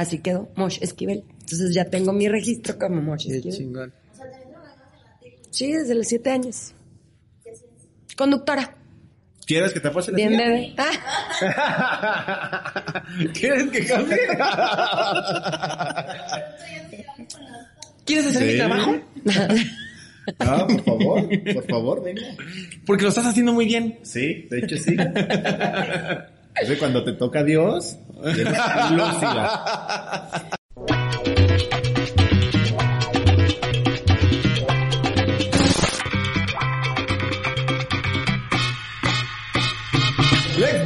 Así quedó, Mosh Esquivel. Entonces ya tengo mi registro como Mosh Esquivel. chingón. Sí, desde los siete años. Conductora. ¿Quieres que te pase la Bien, bebé. Ah, ¿Quieres que cambie? ¿Quieres hacer Sí. mi trabajo? Ah, por favor, por favor, venga. Porque lo estás haciendo muy bien. Sí, de hecho sí. Es de cuando te toca Dios. Let's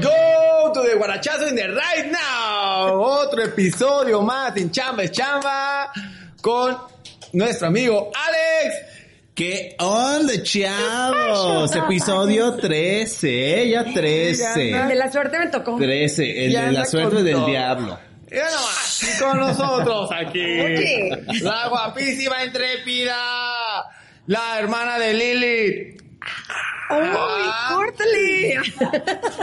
go to the Guarachazo in the right now. Otro episodio más en Chamba es Chamba con nuestro amigo Alex. ¿Qué onda, chavos? Episodio 13, ya 13. de la suerte me tocó. 13, el Ya de la suerte con del diablo. Ya nomás, y con nosotros aquí. Oye. La guapísima intrépida. La hermana de Lili. ¡Uy, Ah. córtale!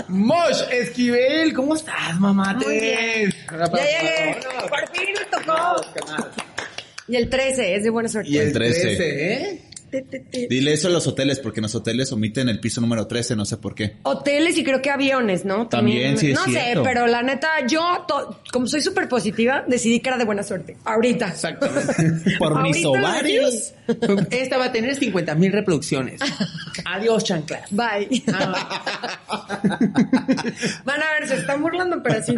Mosh Esquivel, ¿cómo estás, mamá? Muy bien. Ya llegué. Por fin me tocó. Y el 13, es de buena suerte. Y el 13. 13, ¿eh? Dile eso a los hoteles, porque en los hoteles omiten el piso número 13, no sé por qué. Hoteles y creo que aviones, ¿no? También, sí es No sé, pero la neta, yo, to- como soy súper positiva, decidí que era de buena suerte. Ahorita. Exactamente. Por mis ovarios. Esta va a tener 50 mil reproducciones. Adiós, chanclas. Bye. Van a ver, se están burlando, pero sí.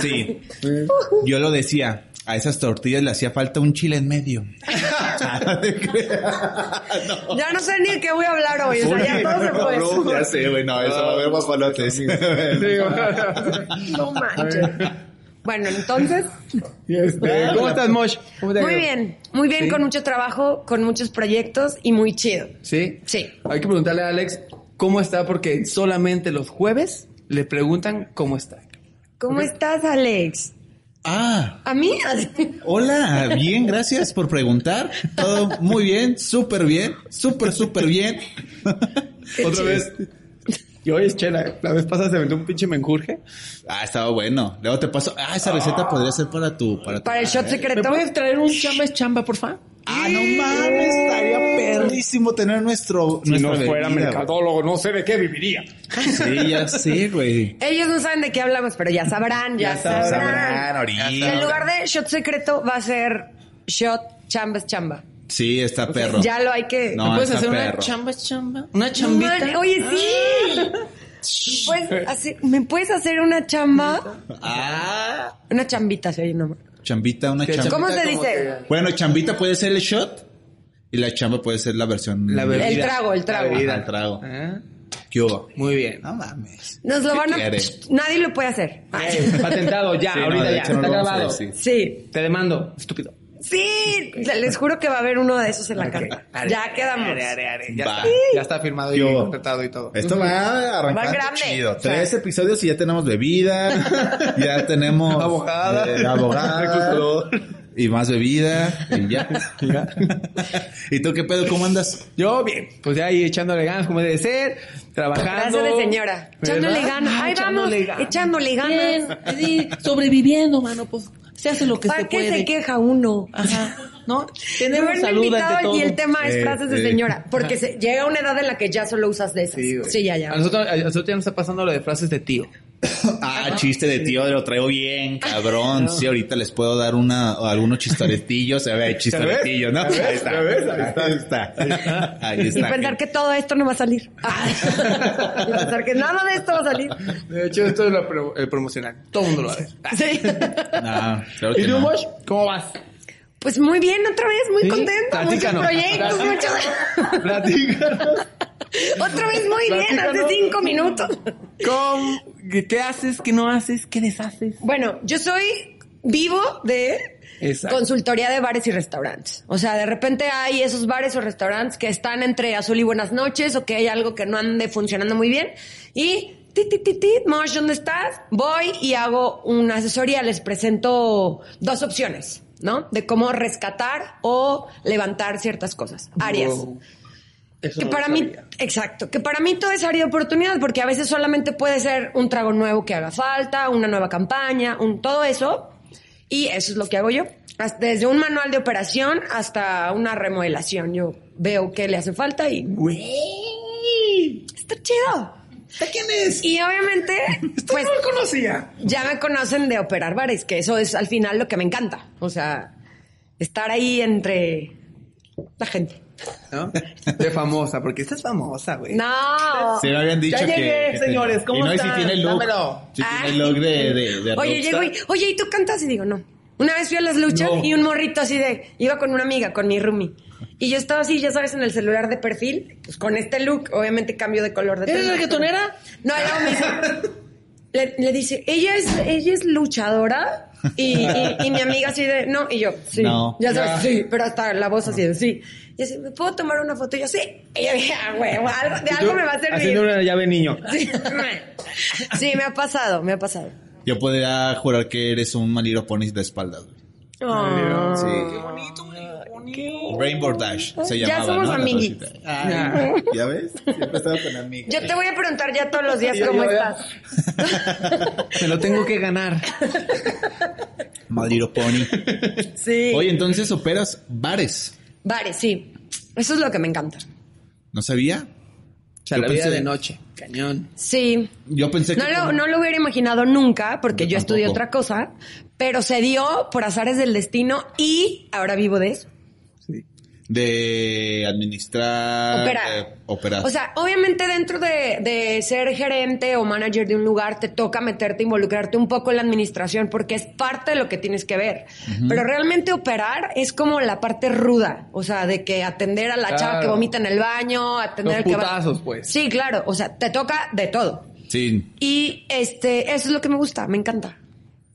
Sí. Yo lo decía, a esas tortillas le hacía falta un chile en medio. Ya no sé ni de qué voy a hablar hoy. O sea, ya todo se fue. ya sé, güey, no, eso va a haber guapalotes. No manches. Bueno, entonces, Este, ¿Cómo estás, Mosh? ¿Cómo te ha muy bien. Muy bien, Sí. con mucho trabajo, con muchos proyectos y muy chido. ¿Sí? Sí. Hay que preguntarle a Alex cómo está porque solamente los jueves le preguntan cómo está. ¿Cómo estás, Alex? Ah, ¿A mí? hola, bien, gracias por preguntar. Todo muy bien, súper bien, súper, súper bien. Otra vez. Y hoy es chela. La vez pasada se aventó un pinche menjurje. Ah, estaba bueno. Luego te paso. Ah, esa receta podría ser para tu. Para, tu- Para el shot ¿Me secreto. puedes traer un chamba es chamba, por favor? Ah, no mames, estaría perrísimo tener nuestro. nuestra bebida, no sé de qué viviría. Sí, ya sé, güey. Ellos no saben de qué hablamos, pero ya sabrán, ya, Ya sabrán. sabrán. ahorita. En lugar de shot secreto va a ser shot chamba es chamba. Sí, está perro. Ya lo hay que... No, ¿Me puedes está hacer una perro. chamba es chamba? ¿Una No, chambita? man, Oye, sí. ¿Puedes hacer- ¿Me puedes hacer una chamba? Ah, Una chambita, se oye, no. Chambita, una ¿Qué chamba. ¿Cómo se dice? Bueno, chambita puede ser el shot y la chamba puede ser la versión. La bebida. El trago, el trago. Ajá, el trago. Ah, ¿Qué hubo? Muy bien. No mames. Nos lo ¿Qué van a... quiere? Nadie lo puede hacer. Eh, patentado ya, Sí, ahorita ya. no Está grabado. Sí. Te demando, estúpido. Sí, les juro que va a haber uno de esos en la carta. Ya quedamos. Are, are, are. Ya, está, ya está firmado y ¿Qué hubo? contratado y todo. Esto va Va arrancando grande. chido. Tres episodios y ya tenemos bebida, ya tenemos Abogada. eh, abogada y más bebida y ya. ¿Y tú qué pedo? ¿Cómo andas? Yo bien, pues ya ahí echándole ganas como debe ser, trabajando. Frase de señora. Echándole ¿Verdad? ganas. Ah, Ahí vamos, echándole ganas. Bien, sobreviviendo, mano, pues se hace lo que ¿Para se qué puede. se queja uno? Ajá, ¿no? Tenemos salud invitado ante todo. y el tema es Eh, frases de eh. señora. Porque se- llega una edad en la que ya solo usas de esas. Sí, Sí, ya, ya. A nosotros, a nosotros ya nos está pasando lo de frases de tío. Ah, chiste de tío, lo traigo bien, cabrón. Sí, ahorita les puedo dar una, algunos chistoretillos. Se ve, chistoretillos, ¿no? Ahí está. Ahí está. Ahí Y está. pensar que todo esto no va a salir. y pensar que nada de esto va a salir. De hecho, esto es lo el promocional. Todo el mundo lo va a ver. Sí. No, claro ¿Y tú, no. Mosh? ¿Cómo vas? Pues muy bien, otra vez, muy ¿Sí? contenta. Muchos proyectos, muchos. Platícanos. Otra vez muy bien, hace cinco minutos. ¿Cómo? ¿Qué, haces? ¿Qué no haces? ¿Qué deshaces? Bueno, yo soy vivo de Exacto. consultoría de bares y restaurantes. O sea, de repente hay esos bares o restaurantes que están entre azul y buenas noches o que hay algo que no ande funcionando muy bien. Y tit, tit, tit, tit, Mosh, ¿dónde estás? Voy y hago una asesoría, les presento dos opciones, ¿no? De cómo rescatar o levantar ciertas cosas, áreas. Wow. Eso Que no para mí, exacto, que para mí todo es área de oportunidad, porque a veces solamente puede ser un trago nuevo que haga falta, una nueva campaña, un todo eso. Y eso es lo que hago yo. Desde un manual de operación hasta una remodelación. Yo veo qué le hace falta y Güey. está chido. ¿De quién es? Y obviamente, pues no lo conocía. ya me conocen de operar bares, que eso es al final lo que me encanta. O sea, estar ahí entre la gente. ¿No? De famosa, porque esta es famosa, güey. No. Se me habían dicho Ya llegué, que señores, ¿cómo y no, y están? si tiene look. Dámelo. Si Ay. tiene look de, de, de Oye, llego y, oye, ¿y tú cantas? Y digo, no. Una vez fui a las luchas No. y un morrito así de, iba con una amiga, con mi roomie. Y yo estaba así, ya sabes, en el celular de perfil, pues con este look, obviamente cambio de color de ¿Eres reggaetonera? No, dice, le, le dice, ella es, ella es luchadora. Y, y, y mi amiga así de, no, y yo, sí. No. Ya sabes, sí, pero hasta la voz así de, sí. Y así, ¿me puedo tomar una foto? Y yo, sí. Y yo dije, ah, huevo, algo, de algo me va a servir. Haciendo una llave niño. Sí. Sí, me ha pasado, me ha pasado. Yo podría jurar que eres un Maliro Pony de espaldas. güey. Oh. Sí. Qué bonito, bonito. Rainbow Dash se Ya llamaba, somos ¿no? Ay, ¿Ya ves? Siempre estaba con amigas. Yo te voy a preguntar ya todos los días cómo estás. Me lo tengo que ganar. Maliro Pony. Sí. Oye, entonces operas bares. Vale, sí. Eso es lo que me encanta. ¿No sabía? O sea, Yo la vida pensé- de noche. Cañón. Sí. Yo pensé que... No lo, como- no lo hubiera imaginado nunca porque Yo yo, estudié otra cosa, pero se dio por azares del destino y ahora vivo de eso. De administrar... Operar. eh, operar. O sea, obviamente dentro de, de ser gerente o manager de un lugar te toca meterte, involucrarte un poco en la administración porque es parte de lo que tienes que ver. Pero realmente operar es como la parte ruda, o sea, de que atender a la chava que vomita en el baño, atender Los al que va- putazos, pues. Sí, claro, o sea, te toca de todo. sí. Y este, eso es lo que me gusta, me encanta.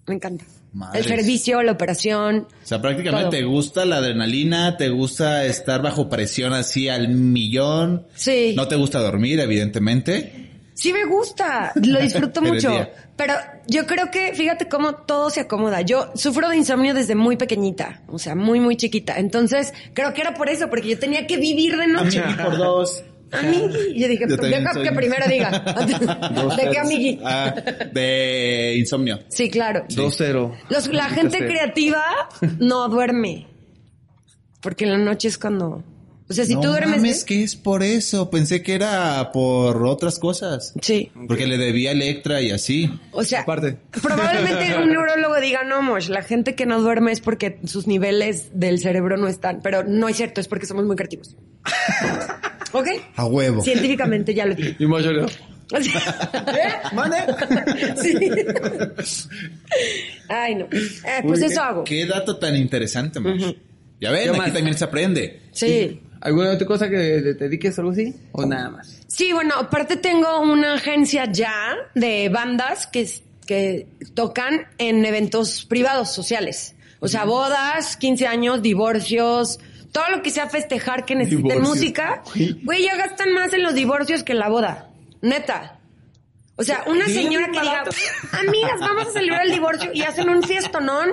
Me encanta. El servicio, la operación. O sea, prácticamente Todo. te gusta la adrenalina, te gusta estar bajo presión así al millón. Sí. No te gusta dormir, evidentemente. Sí me gusta, lo disfruto mucho. Pero yo creo que, fíjate cómo todo se acomoda. Yo sufro de insomnio desde muy pequeñita, o sea, muy, muy chiquita. Entonces, creo que era por eso, porque yo tenía que vivir de noche. Por dos. Amigui. Yo dije, Yo también deja soy- que primero diga. ¿De qué amigui? Ah, de insomnio. Sí, claro. 2-0. Los- la gente creativa no duerme. Porque en la noche es cuando... O sea, si no tú duermes... mames, que es por eso. Pensé que era por otras cosas. Sí. Porque le debía a Electra y así. O sea, Aparte. probablemente un neurólogo diga, no, Mosh, la gente que no duerme es porque sus niveles del cerebro no están. Pero no es cierto, es porque somos muy creativos. ¿Ok? A huevo. Científicamente ya lo dije. Y. O sea, ¿Eh? ¿Mande? sí. Ay, no. Eh, pues Uy, eso qué- hago. Qué dato tan interesante, Mosh. Ya ven, ¿Qué aquí más? también se aprende. Sí. ¿Alguna otra cosa que te dediques o algo así? ¿O nada más? Sí, bueno, aparte tengo una agencia ya de bandas que, que tocan en eventos privados, sociales. O sea, bodas, 15 años, divorcios, todo lo que sea festejar que necesiten Divorcios. música. Güey, ya gastan más en los divorcios que en la boda. Neta. O sea, una Sí, señora que diga, amigas, vamos a celebrar el divorcio y hacen un fiestonón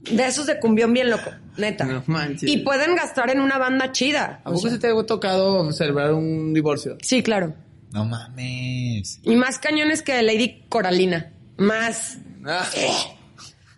de esos de cumbión bien loco, neta. No manches. y pueden gastar en una banda chida. ¿A poco sea, se te ha tocado celebrar un divorcio? sí, claro. No mames. Y más cañones que Lady Coralina. Más. Ah.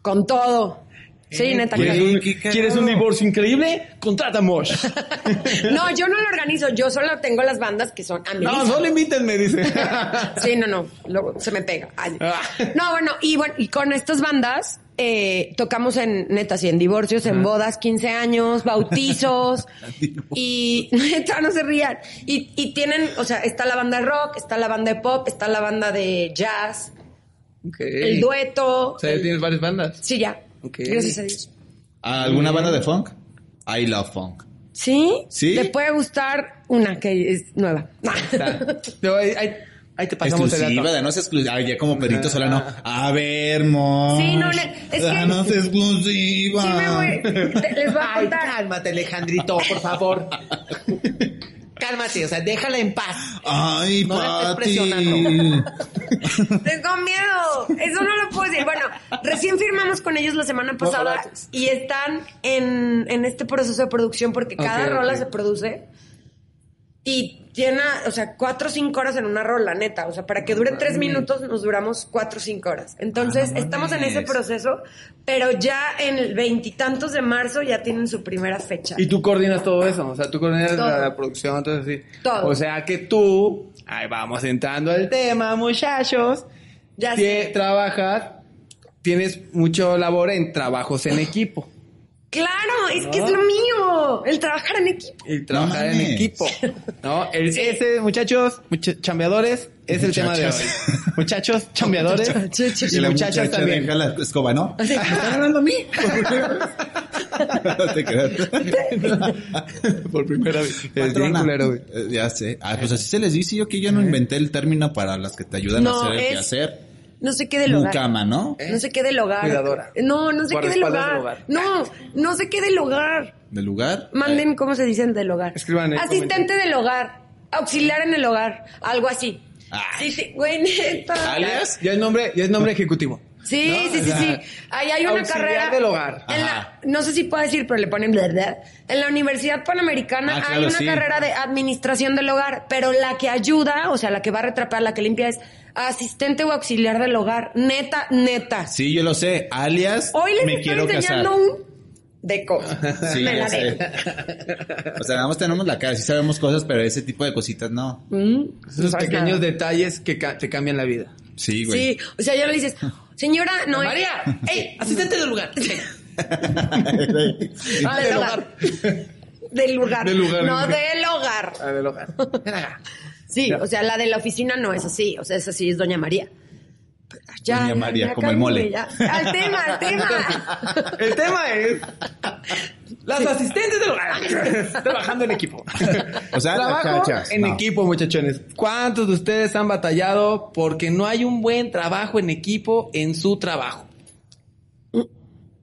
Con todo. Sí, neta. Qué cagado. ¿Quieres un divorcio increíble? Contrata a Mosh. No, yo no lo organizo. Yo solo tengo las bandas que son no, amigos. solo invítenme, dice. Sí, no, no. Luego se me pega. Ay. Ah. No, bueno, y bueno, y con estas bandas eh, tocamos en, neta, sí, en divorcios, en bodas, 15 años, bautizos. y neta, no se rían. Y, y tienen, o sea, está la banda de rock, está la banda de pop, está la banda de jazz, Ok. el dueto. O sea, ya tienes varias bandas. Sí, ya. Ok. Gracias a Dios. ¿Alguna banda de funk? I love funk. ¿Sí? ¿Sí? Te puede gustar una que es nueva. Pero ahí, ahí, ahí te pasamos el Exclusiva, dato. de no es exclusiva. Ay, ya como Perito Solano. A ver, mo. Sí, no, es que- no es exclusiva. Sí me voy. te- les voy a Ay, contar. cálmate, Alejandrito, por favor. cálmate, o sea, déjala en paz. Ay, No la estés Pati. presionando. Tengo miedo. Eso no lo puedo decir. Bueno, recién firmamos con ellos la semana pasada y están en, en este proceso de producción porque cada rola se produce y llena, o sea, cuatro o cinco horas en una rola, neta. O sea, para que dure tres minutos nos duramos cuatro o cinco horas. Entonces, Ah, no estamos en ese proceso, pero ya en el veintitantos de marzo ya tienen su primera fecha. Y tú coordinas todo eso, o sea, tú coordinas la, la producción, todo así. Todo. O sea que tú, ahí vamos entrando al tema, muchachos. Ya que sé. trabajas, tienes mucho labor en trabajos en equipo. Claro, es que es lo mío, el trabajar en equipo. Y trabajar en equipo. ¿No? El, Ese, muchachos, mucha- chambeadores, es el tema de hoy. Muchachos. Chambeadores. Muchachos. Y la muchachas muchacha también. deja la escoba, ¿no? ¿Me están hablando a mí? No te creas. Por primera vez. Es bien Patrona. culero, güey. Eh, Ya sé. Ah, pues así se les dice. Yo que yo no inventé el término para las que te ayudan No, a hacer el es- quehacer. No sé qué del hogar. Mucama, ¿no? No sé qué del hogar. Cuidadora. No, no sé qué del hogar. del hogar. No, no sé qué del hogar. ¿Del lugar? Manden cómo se dicen del hogar. Escriban en el Asistente del hogar. Auxiliar en el hogar. Algo así. Ay. Sí, sí, güey, neta. ¿Alias? Ya es nombre, ya es nombre ejecutivo. Sí, ¿No? sí, O sí, sea, sí. Ahí hay una auxiliar carrera. del hogar. en la- Ajá. no sé si puedo decir, pero le ponen verdad. En la Universidad Panamericana Ah, hay claro, una sí. carrera de administración del hogar, pero la que ayuda, o sea, la que va a retrapar, la que limpia es asistente o auxiliar del hogar. Neta, neta. Sí, yo lo sé. Alias, Hoy les me estoy quiero casar. enseñando un deco. Sí, Me la sé. de. O sea, nada más tenemos la cara, sí sabemos cosas, pero ese tipo de cositas no. Mm, Esos no pequeños nada. detalles que ca- te cambian la vida. Sí, güey. Sí, o sea, ya le dices, señora, no. María, ¡Ey! Asistente del lugar. Ah, del hogar. Del lugar. Del lugar. No, del hogar. Ah, del hogar. Sí, o sea, la de la oficina no es así, o sea, esa sí es Doña María. Doña María, como el mole. ya. Al tema, al tema. El tema es las asistentes del hogar trabajando en equipo. O sea, trabajo muchachas, en no. equipo, muchachones. ¿Cuántos de ustedes han batallado porque no hay un buen trabajo en equipo en su trabajo?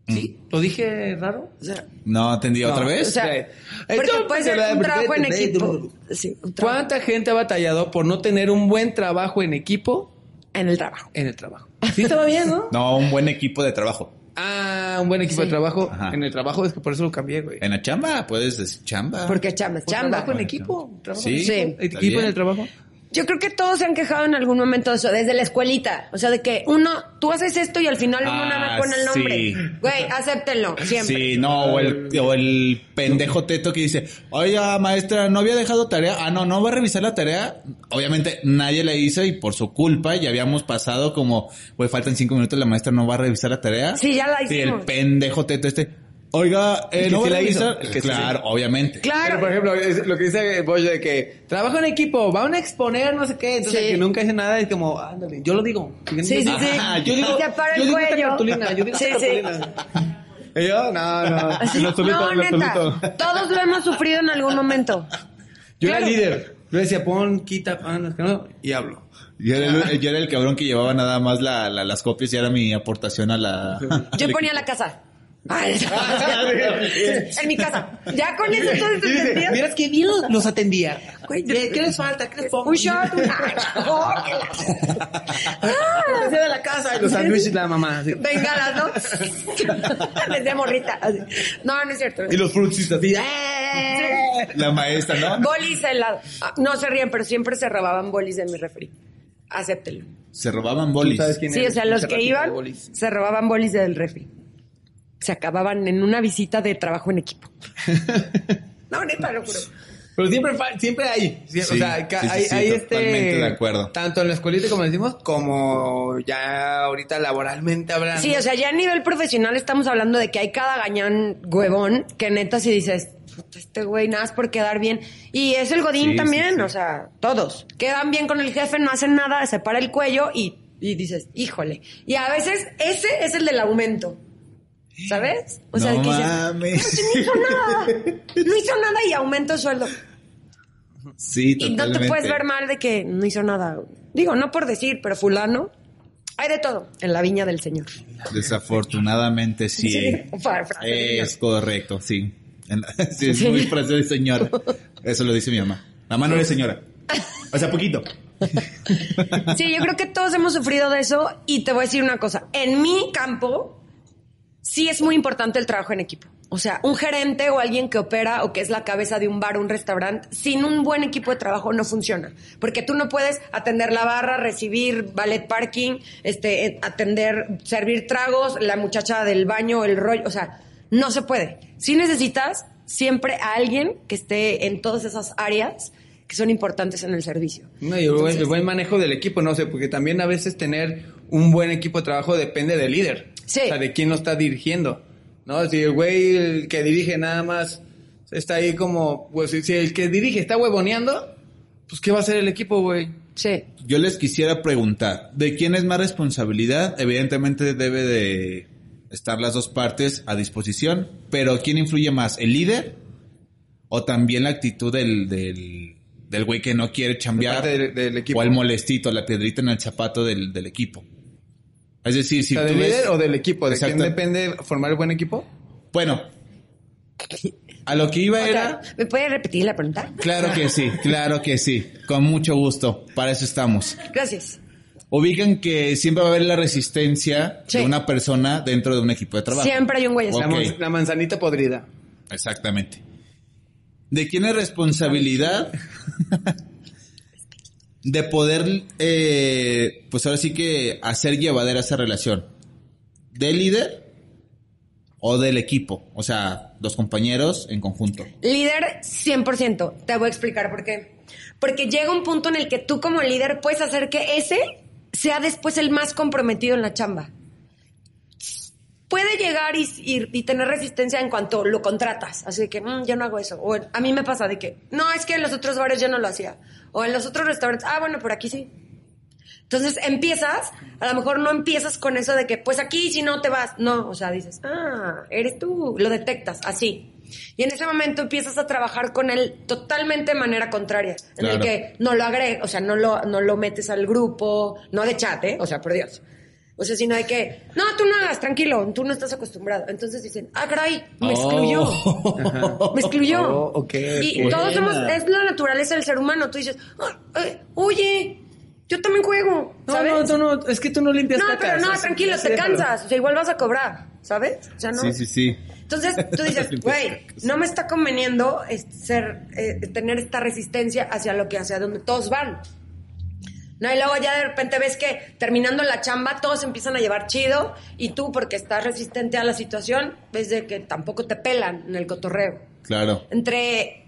¿Sí? ¿Lo dije raro? O sea, No, entendí otra No, o vez. sea, porque puede ser un trabajo en equipo. Sí, un trabajo ¿Cuánta gente ha batallado por no tener un buen trabajo en equipo en el trabajo. en el trabajo? Sí estaba bien, ¿no? No, un buen equipo de trabajo. Ah, un buen equipo Sí. de trabajo. Ajá. En el trabajo es que por eso lo cambié, güey. En la chamba, puedes decir chamba. Porque chamba es chamba. Trabajo en equipo. Trabajo Sí, en equipo. Equipo en el trabajo. Yo creo que todos se han quejado en algún momento de eso, desde la escuelita. O sea, de que uno, tú haces esto y al final uno Ah, nada más pone el nombre. sí. Güey, acéptenlo, siempre. Sí, no, o el, o el pendejo teto que dice, oiga, maestra, ¿no había dejado tarea? Ah, no, ¿no va a revisar la tarea? Obviamente nadie la hizo y por su culpa ya habíamos pasado como, güey, faltan cinco minutos, la maestra no va a revisar la tarea. Sí, ya la Sí, el hicimos. pendejo teto este, oiga, eh, El que ¿no sí la hizo, claro, obviamente. Pero, Claro. por ejemplo, es lo que dice Bosch de que trabajo en equipo, van a exponer no sé qué, entonces Sí. el que nunca dice nada es como, ándale, yo lo digo. Sí, sí, sí. Yo digo, Y te para yo el digo esta cuello. cartulina, yo digo Sí, esta sí. cartulina. Y yo, no, no, Así, lo solito, no, lo neta, solito. todos lo hemos sufrido en algún momento. Yo Claro. era líder. Yo decía, pon, quita, pon, no, y hablo. Yo era, el, yo era el cabrón que llevaba nada más la, la- las copias y era mi aportación a la... Yo ponía la casa. Ay, en mi casa. Ya con eso todo Y dice, entendido. miras qué bien los, los atendía. Güey, ¿Qué, qué les falta? ¿Qué les pongo? Un shot, un... Oh, la- Ah, de la casa y los sándwiches la mamá. así. Bengalas, ¿no? Desde morrita. así. No, no es cierto. Y los frutistas así. Eh. La maestra, ¿no? Bolis helado. Ah, No se ríen, pero siempre se robaban bolis de mi refri. Acéptelo. Se robaban bolis. ¿Tú sabes quién Sí, o sea, los que iban de bolis. se robaban bolis del refri. Se acababan en una visita de trabajo en equipo. No, neta, lo juro. Pero siempre, siempre hay. Sí, o sea, ca- sí, sí, hay, sí, hay totalmente este. de acuerdo. Tanto en la escuelita, como decimos, como ya ahorita laboralmente hablando. Sí, o sea, ya a nivel profesional estamos hablando de que hay cada gañán huevón que neta si dices, "Puta, este güey nada más por quedar bien. Y es el Godín Sí, también, sí, sí. o sea, todos. Quedan bien con el jefe, no hacen nada, se para el cuello y, y dices, híjole. Y a veces ese es el del aumento. ¿Sabes? O sea, no que mames. no hizo nada. No hizo nada y aumento de sueldo. Sí, Y no totalmente. te puedes ver mal de que no hizo nada. Digo, no por decir, pero fulano. Hay de todo en la viña del Señor. Desafortunadamente sí. Sí, de Es correcto, sí. La- sí, es muy frase de señora. Eso lo dice mi mamá. Mamá no eres señora. O sea, poquito. Sí, yo creo que todos hemos sufrido de eso y te voy a decir una cosa. En mi campo, sí es muy importante el trabajo en equipo. O sea, un gerente o alguien que opera o que es la cabeza de un bar o un restaurante, sin un buen equipo de trabajo no funciona. Porque tú no puedes atender la barra, recibir ballet parking, este, eh, atender, servir tragos, la muchacha del baño, el rollo. O sea, no se puede. Si necesitas siempre a alguien que esté en todas esas áreas que son importantes en el servicio. No, y el buen- el buen manejo del equipo, no sé, porque también a veces tener un buen equipo de trabajo depende del líder. Sí. O sea, de quién lo está dirigiendo. ¿No? Si el güey el que dirige nada más está ahí como, pues si- el que dirige está huevoneando, pues ¿qué va a hacer el equipo, güey? Sí. Yo les quisiera preguntar, ¿de quién es más responsabilidad? Evidentemente debe de estar las dos partes a disposición, pero ¿quién influye más? ¿El líder? ¿O también la actitud del, del, del güey que no quiere chambear? Parte del, del equipo. ¿O el molestito, la piedrita en el zapato del, del equipo? Es decir, si O sea, tú ¿Del ves- líder o del equipo? ¿De quién depende formar el buen equipo? Bueno, a lo que iba era... ¿Me puede repetir la pregunta? Claro que sí, claro que sí. Con mucho gusto. Para eso estamos. Gracias. Ubican que siempre va a haber la resistencia Sí. de una persona dentro de un equipo de trabajo. Siempre hay un güey así. La, Ok. manz- la manzanita podrida. Exactamente. ¿De quién es responsabilidad de poder, eh, pues ahora sí que hacer llevadera esa relación? ¿Del líder o del equipo? O sea, los compañeros en conjunto. Líder 100%. Te voy a explicar por qué. Porque llega un punto en el que tú como líder puedes hacer que ese sea después el más comprometido en la chamba. Puede llegar y, y- y tener resistencia en cuanto lo contratas. Así que, "Mm, yo no hago eso. O a mí me pasa de que, no, es que en los otros bares yo no lo hacía. O en los otros restaurantes, ah, bueno, por aquí sí. Entonces empiezas, a lo mejor no empiezas con eso de que, pues aquí si no te vas. No, o sea, dices, ah, eres tú, lo detectas, así. Y en ese momento empiezas a trabajar con él totalmente de manera contraria. En el Claro. que no lo agregas, o sea, no lo, no lo metes al grupo, no de chat, ¿eh? O sea, por Dios. O sea, sino de que, no, tú no hagas, tranquilo, tú no estás acostumbrado. Entonces dicen, ah, caray, me excluyó. Me excluyó. Oh, y buena. todos somos, es la naturaleza del ser humano. Tú dices, "Ah, eh, oye, yo también juego, No, ¿sabes? no, tú no, es que tú no limpias No, pero no, tranquilo, te déjalo. cansas. O sea, igual vas a cobrar, ¿sabes? O sea, no. Sí, sí, sí. Entonces tú dices, güey, no me está conveniendo este, ser, eh, tener esta resistencia hacia lo que, hacia donde todos van. No, y luego ya de repente ves que terminando la chamba todos empiezan a llevar chido y tú porque estás resistente a la situación, ves de que tampoco te pelan en el cotorreo Claro. entre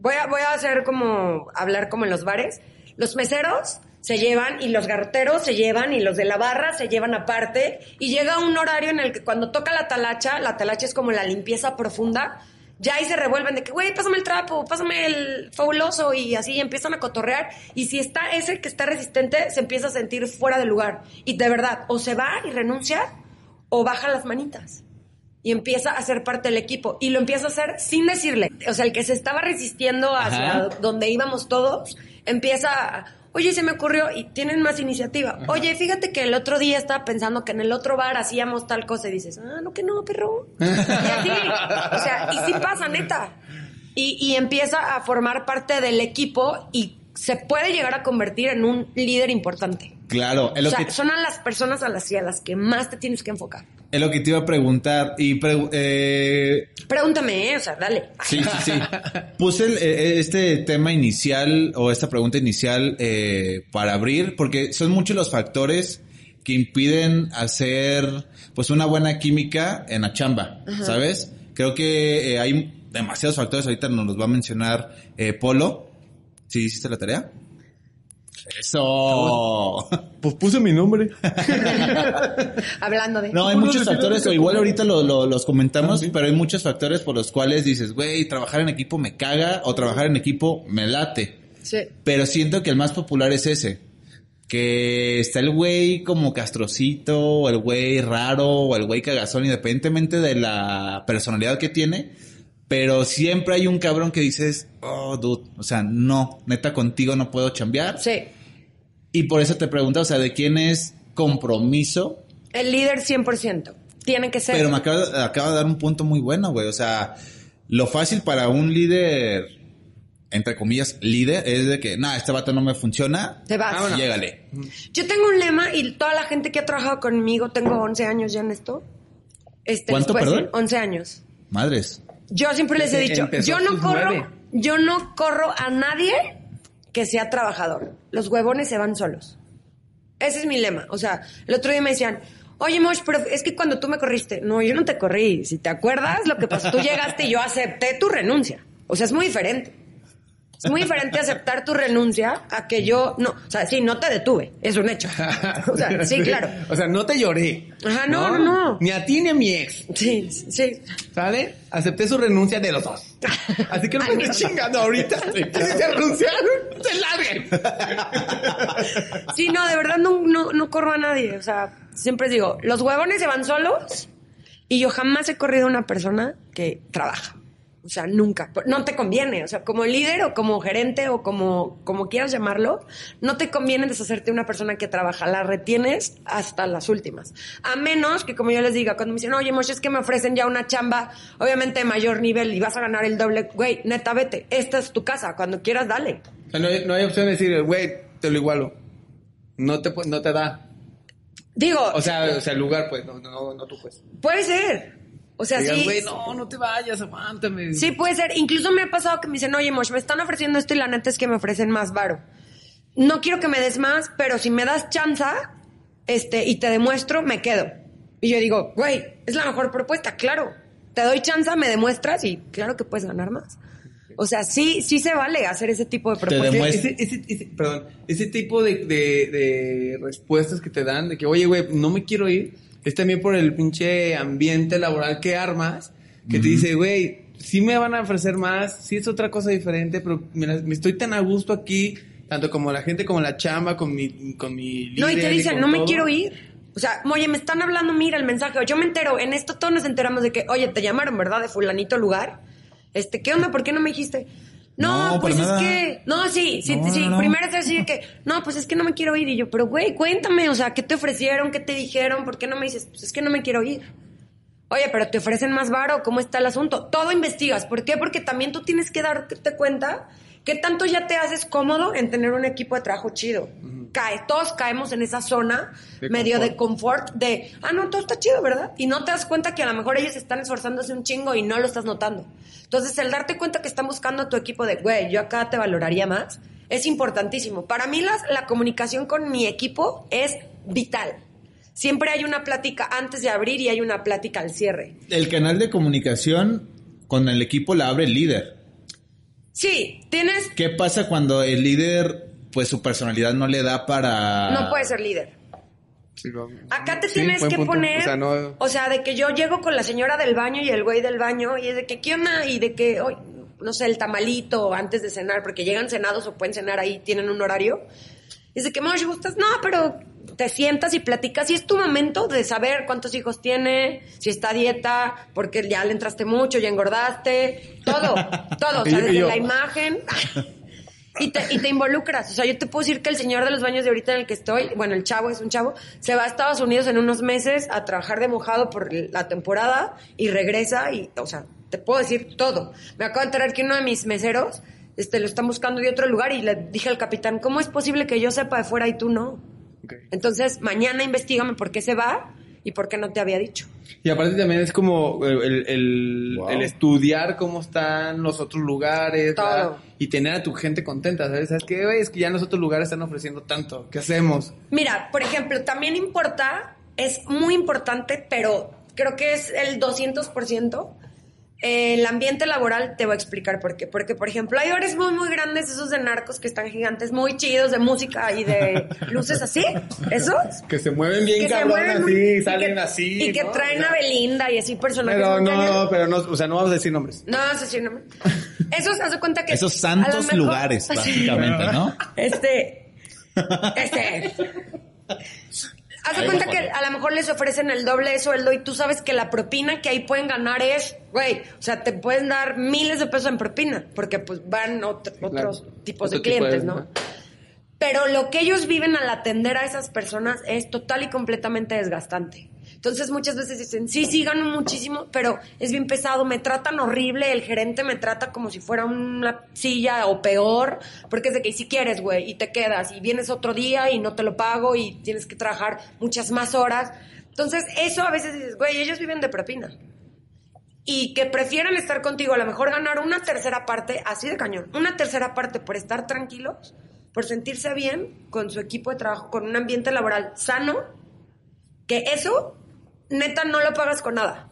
voy a voy a hacer como hablar como en los bares los meseros se llevan y los garroteros se llevan y los de la barra se llevan aparte y llega un horario en el que cuando toca la talacha la talacha es como la limpieza profunda ya ahí se revuelven de que, güey, pásame el trapo, pásame el fabuloso y así empiezan a cotorrear. Y si está ese que está resistente, se empieza a sentir fuera de lugar. Y de verdad, o se va y renuncia o baja las manitas y empieza a ser parte del equipo y lo empieza a hacer sin decirle. O sea, el que se estaba resistiendo hacia Ajá. donde íbamos todos, empieza, a, oye, se me ocurrió y tienen más iniciativa. Oye, fíjate que el otro día estaba pensando que en el otro bar hacíamos tal cosa y dices, ah, no que no, perro. Y así, o sea, y sí pasa, neta. Y, y empieza a formar parte del equipo y se puede llegar a convertir en un líder importante. Claro, es lo, o sea, que, son a las personas a las, a las que más te tienes que enfocar. es lo que te iba a preguntar. Y pregu- eh, Pregúntame, ¿eh? o sea, dale. Sí, sí, sí. Puse el- eh, este tema inicial o esta pregunta inicial eh, para abrir porque son muchos los factores que impiden hacer pues una buena química en la chamba, ¿sabes? Creo que eh, hay demasiados factores, ahorita nos los va a mencionar eh, Polo. ¿Sí hiciste la tarea? Eso. Pues puse mi nombre. Hablando de... No, hay muchos factores, o igual ahorita lo, lo- los comentamos, Ah, sí. pero hay muchos factores por los cuales dices, güey, trabajar en equipo me caga o trabajar en equipo me late. Sí. Pero siento que el más popular es ese. Que está el güey como castrocito, o el güey raro, o el güey cagazón, independientemente de la personalidad que tiene. Pero siempre hay un cabrón que dices, oh, dude, o sea, no, neta contigo no puedo chambear. Sí. Y por eso te pregunto, o sea, ¿de quién es compromiso El líder 100%. Tiene que ser. Pero me acaba, acaba de dar un punto muy bueno, güey. O sea, lo fácil para un líder, entre comillas, líder, es de que, nah, este vato no me funciona. Te vas. Vámonos. Llégale. Yo tengo un lema y toda la gente que ha trabajado conmigo, tengo 11 años ya en esto, Este, ¿Cuánto, perdón? decir, 11 años. Madres. Yo siempre les he Desde- dicho, yo no corro, yo no corro a nadie que sea trabajador. Los huevones se van solos. Ese es mi lema. O sea, el otro día me decían, oye, Mosh, pero es que cuando tú me corriste, no, yo no te corrí. Si te acuerdas lo que pasó, tú llegaste y yo acepté tu renuncia. O sea, es muy diferente. Es muy diferente aceptar tu renuncia a que yo, no, o sea, sí, no te detuve, es un hecho. O sea, sí, claro. O sea, no te lloré. Ajá, no, no, no. Ni a ti ni a mi ex. Sí, sí. ¿Sale? Acepté su renuncia de los dos. Así que no me chingando ahorita. Si se renunciaron, se larguen. Sí, no, de verdad no, no, no corro a nadie. O sea, siempre digo, los huevones se van solos y yo jamás he corrido a una persona que trabaja. O sea, nunca. No te conviene. O sea, como líder o como gerente o como, como quieras llamarlo, no te conviene deshacerte de una persona que trabaja. La retienes hasta las últimas. A menos que, como yo les diga, cuando me dicen, oye, Moshe, es que me ofrecen ya una chamba, obviamente de mayor nivel y vas a ganar el doble. Güey, neta, vete. Esta es tu casa. Cuando quieras, dale. O sea, no hay, no hay opción de decir, güey, te lo igualo. No te, no te da. Digo, O sea, o sea, el lugar, pues, no, no, no tú, pues. puede ser. O sea, sí. güey, no, no te vayas, aguántame. Sí, puede ser. Incluso me ha pasado que me dicen, oye, Mosh, me están ofreciendo esto y la neta es que me ofrecen más varo. No quiero que me des más, pero si me das chanza, este, y te demuestro, me quedo. Y yo digo, güey, es la mejor propuesta, claro. Te doy chanza, me demuestras y claro que puedes ganar más. O sea, sí, sí se vale hacer ese tipo de propuestas. demuestra- Ese, ese, ese- perdón, ese tipo de, de, de respuestas que te dan, de que, oye, güey, no me quiero ir, es también por el pinche ambiente laboral que armas, que te dice, güey, sí me van a ofrecer más, sí es otra cosa diferente, pero me, la- me estoy tan a gusto aquí, tanto como la gente, como la chamba, con mi, con mi líder. No, y te dicen, no me todo". quiero ir. O sea, oye, me están hablando, mira el mensaje. Yo me entero, en esto todos nos enteramos de que, oye, te llamaron, ¿verdad? De fulanito lugar. Este, ¿qué onda? ¿Por qué no me dijiste? No, No, pues es nada. que, no, sí, sí, No, sí. no. Primero es decir que, no, pues es que no me quiero ir. Y yo, pero güey, cuéntame, o sea, ¿qué te ofrecieron? ¿Qué te dijeron? ¿Por qué no me dices? Pues es que no me quiero ir. Oye, pero te ofrecen más varo, ¿cómo está el asunto? Todo investigas. ¿Por qué? Porque también tú tienes que darte cuenta que tanto ya te haces cómodo en tener un equipo de trabajo chido. Cae, todos caemos en esa zona De medio de confort de, ah, no, todo está chido, ¿verdad? Y no te das cuenta que a lo mejor ellos están esforzándose un chingo y no lo estás notando. Entonces, el darte cuenta que están buscando a tu equipo de, güey, yo acá te valoraría más, es importantísimo. Para mí las- la comunicación con mi equipo es vital. Siempre hay una plática antes de abrir y hay una plática al cierre. El canal de comunicación con el equipo la abre el líder. Sí, tienes, ¿Qué pasa cuando el líder, pues su personalidad no le da para... no puedes ser líder. Sí, lo- Acá te sí, tienes que punto. poner, O sea, no... o sea, de que yo llego con la señora del baño y el güey del baño y es de que, ¿qué onda? Y de que, hoy, no sé, el tamalito antes de cenar, porque llegan cenados o pueden cenar ahí, tienen un horario. Y es de que, Mosh, ¿gustas? No, pero te sientas y platicas y es tu momento de saber cuántos hijos tiene, si está a dieta, porque ya le entraste mucho, ya engordaste, todo, todo, o sea, desde la imagen. Y te, y te involucras. O sea, yo te puedo decir que el señor de los baños de ahorita en el que estoy, bueno, el chavo es un chavo, se va a Estados Unidos en unos meses a trabajar de mojado por la temporada y regresa y, o sea, te puedo decir todo. Me acabo de enterar que uno de mis meseros, este, lo están buscando de otro lugar y le dije al capitán, ¿cómo es posible que yo sepa de fuera y tú no? Entonces, mañana investigame por qué se va y por qué no te había dicho. Y aparte también es como el, el, Wow. el estudiar cómo están los otros lugares y tener a tu gente contenta, ¿sabes? ¿Sabes qué? Es que ya los otros lugares están ofreciendo tanto. ¿Qué hacemos? Mira, por ejemplo, también importa, es muy importante, pero creo que es el 200%. El ambiente laboral te voy a explicar por qué. Porque, por ejemplo, hay bares muy, muy grandes, esos de narcos que están gigantes, muy chidos, de música y de luces así. ¿Esos? Que se mueven bien que se cabrón mueven así, muy- y salen que- así. Y que ¿no? traen a Belinda y así personajes. Pero cañones. no, pero no, o sea, no vamos a decir nombres. No, eso sí, no. Esos, haz de cuenta que. Esos a santos mejor- lugares, básicamente, ¿no? Este. Este. Haz de cuenta que a lo mejor les ofrecen el doble de sueldo y tú sabes que la propina que ahí pueden ganar es, güey, o sea, te pueden dar miles de pesos en propina, porque pues van otro- otros Claro. tipos Otro de tipo de- clientes, ¿no? Pero lo que ellos viven al atender a esas personas es total y completamente desgastante. Entonces muchas veces dicen, sí, sí, gano muchísimo, pero es bien pesado, me tratan horrible, el gerente me trata como si fuera una silla o peor, porque es de que si quieres, güey, y te quedas, y vienes otro día y no te lo pago y tienes que trabajar muchas más horas. Entonces, eso a veces dices, güey, ellos viven de propina. Y que prefieran estar contigo, a lo mejor ganar una tercera parte, así de cañón, una tercera parte por estar tranquilos, por sentirse bien con su equipo de trabajo, con un ambiente laboral sano, que eso, neta, no lo pagas con nada.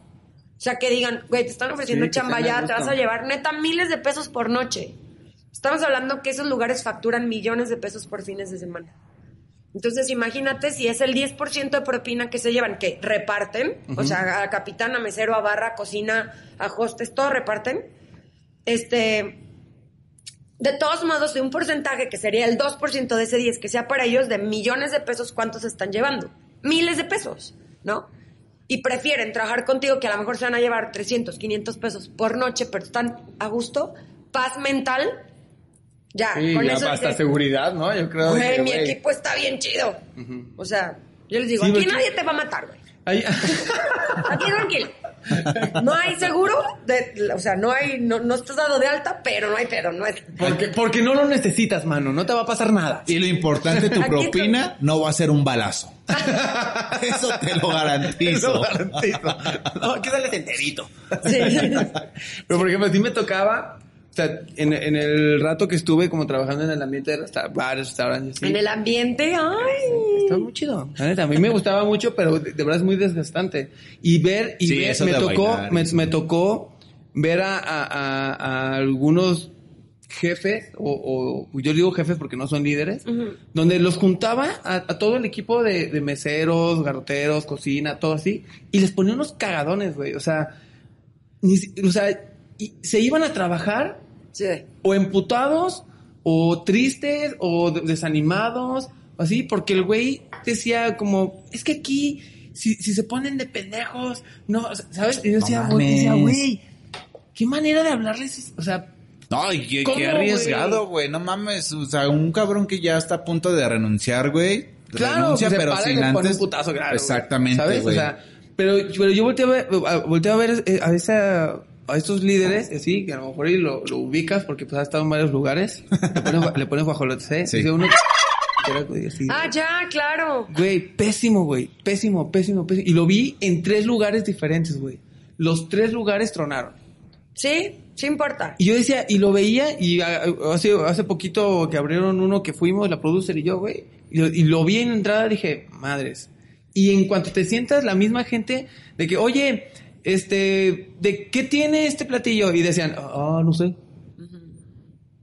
O sea, que digan, güey, te están ofreciendo Sí, chamba ya, te vas a llevar neta miles de pesos por noche. Estamos hablando que esos lugares facturan millones de pesos por fines de semana. Entonces, imagínate si es el 10% de propina que se llevan, que reparten, o sea, a capitán, a mesero, a barra, a cocina, a hostes, todo reparten. Este, de todos modos, de un porcentaje que sería el 2% de ese 10, que sea para ellos, de millones de pesos, ¿cuántos están llevando? Miles de pesos, ¿no? Y prefieren trabajar contigo que a lo mejor se van a llevar 300, 500 pesos por noche, pero están a gusto, paz mental, ya, Sí, con ya eso hasta seguridad, ¿no? Yo creo Güey, que, mi güey, equipo está bien chido. O sea, yo les digo, Sí, aquí porque- nadie te va a matar, güey. Ay, Aquí tranquilo. No hay seguro, de, o sea, no hay, no, no estás dado de alta, pero no hay pedo, no es. porque, porque no lo necesitas, mano. No te va a pasar nada. Y lo importante, tu Aquí propina no va a ser un balazo. Eso te lo garantizo. Lo garantizo. No, aquí sales enterito. Sí. Pero, por ejemplo, sí me tocaba, o sea, en, en el rato que estuve como trabajando en el ambiente de resta- bares, restaurantes, sí, En el ambiente, ay. estaba muy chido. La neta, a mí me gustaba mucho, pero de, de verdad es muy desgastante. Y ver, y Sí, ver, eso me de tocó, bailar, me, me tocó ver a, a- a- a algunos jefes, o, o yo digo jefes porque no son líderes, donde los juntaba a, a todo el equipo de, de meseros, garroteros, cocina, todo así, y les ponía unos cagadones, güey. O sea, ni o sea, y se iban a trabajar Sí. o emputados, o tristes, o de- desanimados, así, porque el güey decía como, es que aquí, si, si se ponen de pendejos, no, ¿sabes? Y yo decía, güey, qué manera de hablarles, o sea, No, y qué, ¿Cómo, qué arriesgado, güey. No mames. O sea, un cabrón que ya está a punto de renunciar, güey. claro, renuncia, pues se pero sin antes. un putazo, claro, güey. Exactamente, ¿sabes? güey. O sea, pero, pero yo volteé a ver, a, volteé a ver eh, a esa, a estos líderes, así, que a lo mejor y lo, lo ubicas porque pues ha estado en varios lugares, le pones, le pones guajolotes, ¿eh? Sí. Dice uno, güey, así, Ah, ya, claro. Güey, pésimo, güey. Pésimo, pésimo, pésimo. Y lo vi en tres lugares diferentes, güey. Los tres lugares tronaron. Sí, sí importa. Y yo decía, y lo veía, y hace, hace poquito que abrieron uno que fuimos, la producer y yo, güey. Y, lo- y lo vi en entrada, dije, madres. Y en cuanto te sientas, la misma gente, de que, oye, este, ¿de qué tiene este platillo? Y decían, ah, no sé.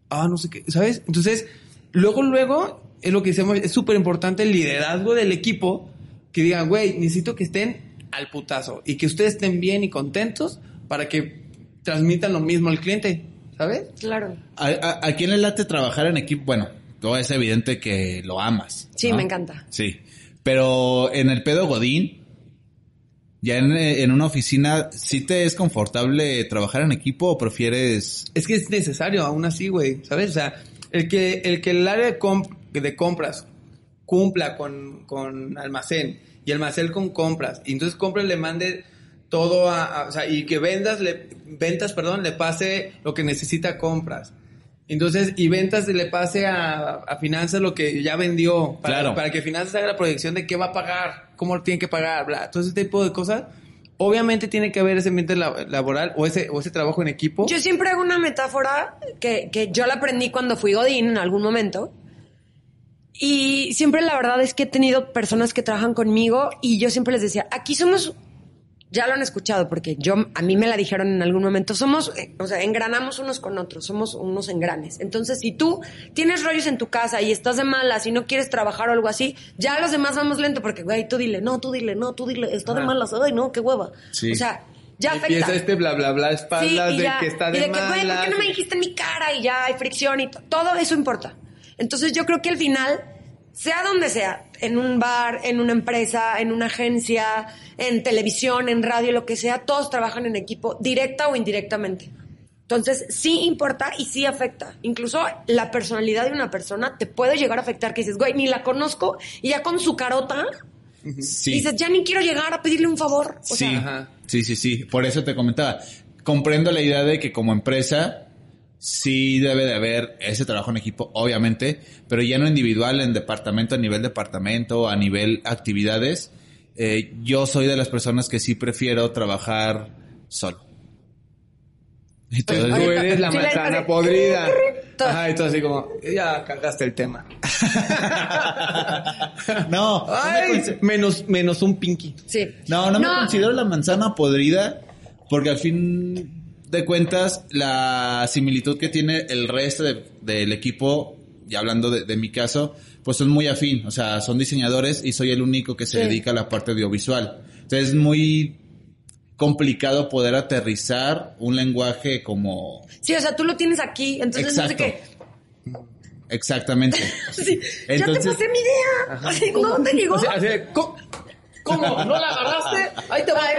Ah, no sé qué, ¿sabes? Entonces, luego, luego, es lo que decimos, es súper importante el liderazgo del equipo, que digan, güey, necesito que estén al putazo y que ustedes estén bien y contentos para que transmitan lo mismo al cliente, ¿sabes? Claro. ¿A, a, a quién le late trabajar en equipo? Bueno, todo es evidente que lo amas. Sí, ¿no? me encanta. Sí. Pero en el pedo Godín, ya en, en una oficina, ¿sí te es confortable trabajar en equipo o prefieres Es que es necesario, aún así, güey, ¿sabes? O sea, el que el, que el área de, comp- de compras cumpla con, con almacén y almacén con compras, y entonces compras le mande todo a, a- o sea, y que vendas, le, ventas, perdón, le pase lo que necesita compras. Entonces, y ventas le pase a, a finanzas lo que ya vendió, para, Claro. para que finanzas haga la proyección de qué va a pagar, cómo lo tiene que pagar, bla, todo ese tipo de cosas. Obviamente tiene que haber ese ambiente la- laboral o ese, o ese trabajo en equipo. Yo siempre hago una metáfora que, que yo la aprendí cuando fui Godín en algún momento. Y siempre la verdad es que he tenido personas que trabajan conmigo y yo siempre les decía, aquí somos, ya lo han escuchado porque yo, a mí me la dijeron en algún momento, somos, eh, o sea, engranamos unos con otros, somos unos engranes. Entonces, si tú tienes rollos en tu casa y estás de malas y no quieres trabajar o algo así, ya los demás vamos lento porque, güey, tú dile, no, tú dile, no, tú dile, está de Ajá. malas, ay, no, qué hueva. Sí. O sea, ya Empieza afecta. este bla bla bla espaldas Sí, y de ya. que está Y de, de que, güey, ¿por qué no me dijiste en mi cara? Y ya hay fricción y to- todo eso importa. Entonces yo creo que al final, sea donde sea, en un bar, en una empresa, en una agencia, en televisión, en radio, lo que sea, todos trabajan en equipo, directa o indirectamente. Entonces, sí importa y sí afecta. Incluso la personalidad de una persona te puede llegar a afectar, que dices, güey, ni la conozco, y ya con su carota, Sí. dices, ya ni quiero llegar a pedirle un favor. O sí, sea, Ajá. sí, sí, sí. Por eso te comentaba. Comprendo la idea de que como empresa sí debe de haber ese trabajo en equipo, obviamente, pero ya no individual, en departamento, a nivel departamento, a nivel actividades. eh, yo soy de las personas que sí prefiero trabajar solo. Y todo el- Tú eres la manzana podrida. Ajá, y tú así como, ya cagaste el tema. no, no me Ay, consi- menos, menos un pinky. Sí. No, no, me considero la manzana podrida porque al fin de cuentas la similitud que tiene el resto de- del equipo, y hablando de, de mi caso, pues son muy afín, o sea, son diseñadores y soy el único que se Sí. dedica a la parte audiovisual. Entonces es muy complicado poder aterrizar un lenguaje como... Sí, o sea, tú lo tienes aquí, entonces no sé Exacto. qué. Exactamente. Sí, Entonces- ya te pasé mi idea. Así, ¿no? ¿Dónde llegó? O sea, así de, ¿cómo? ¿Cómo? ¿No la agarraste? Ahí te va. Ay,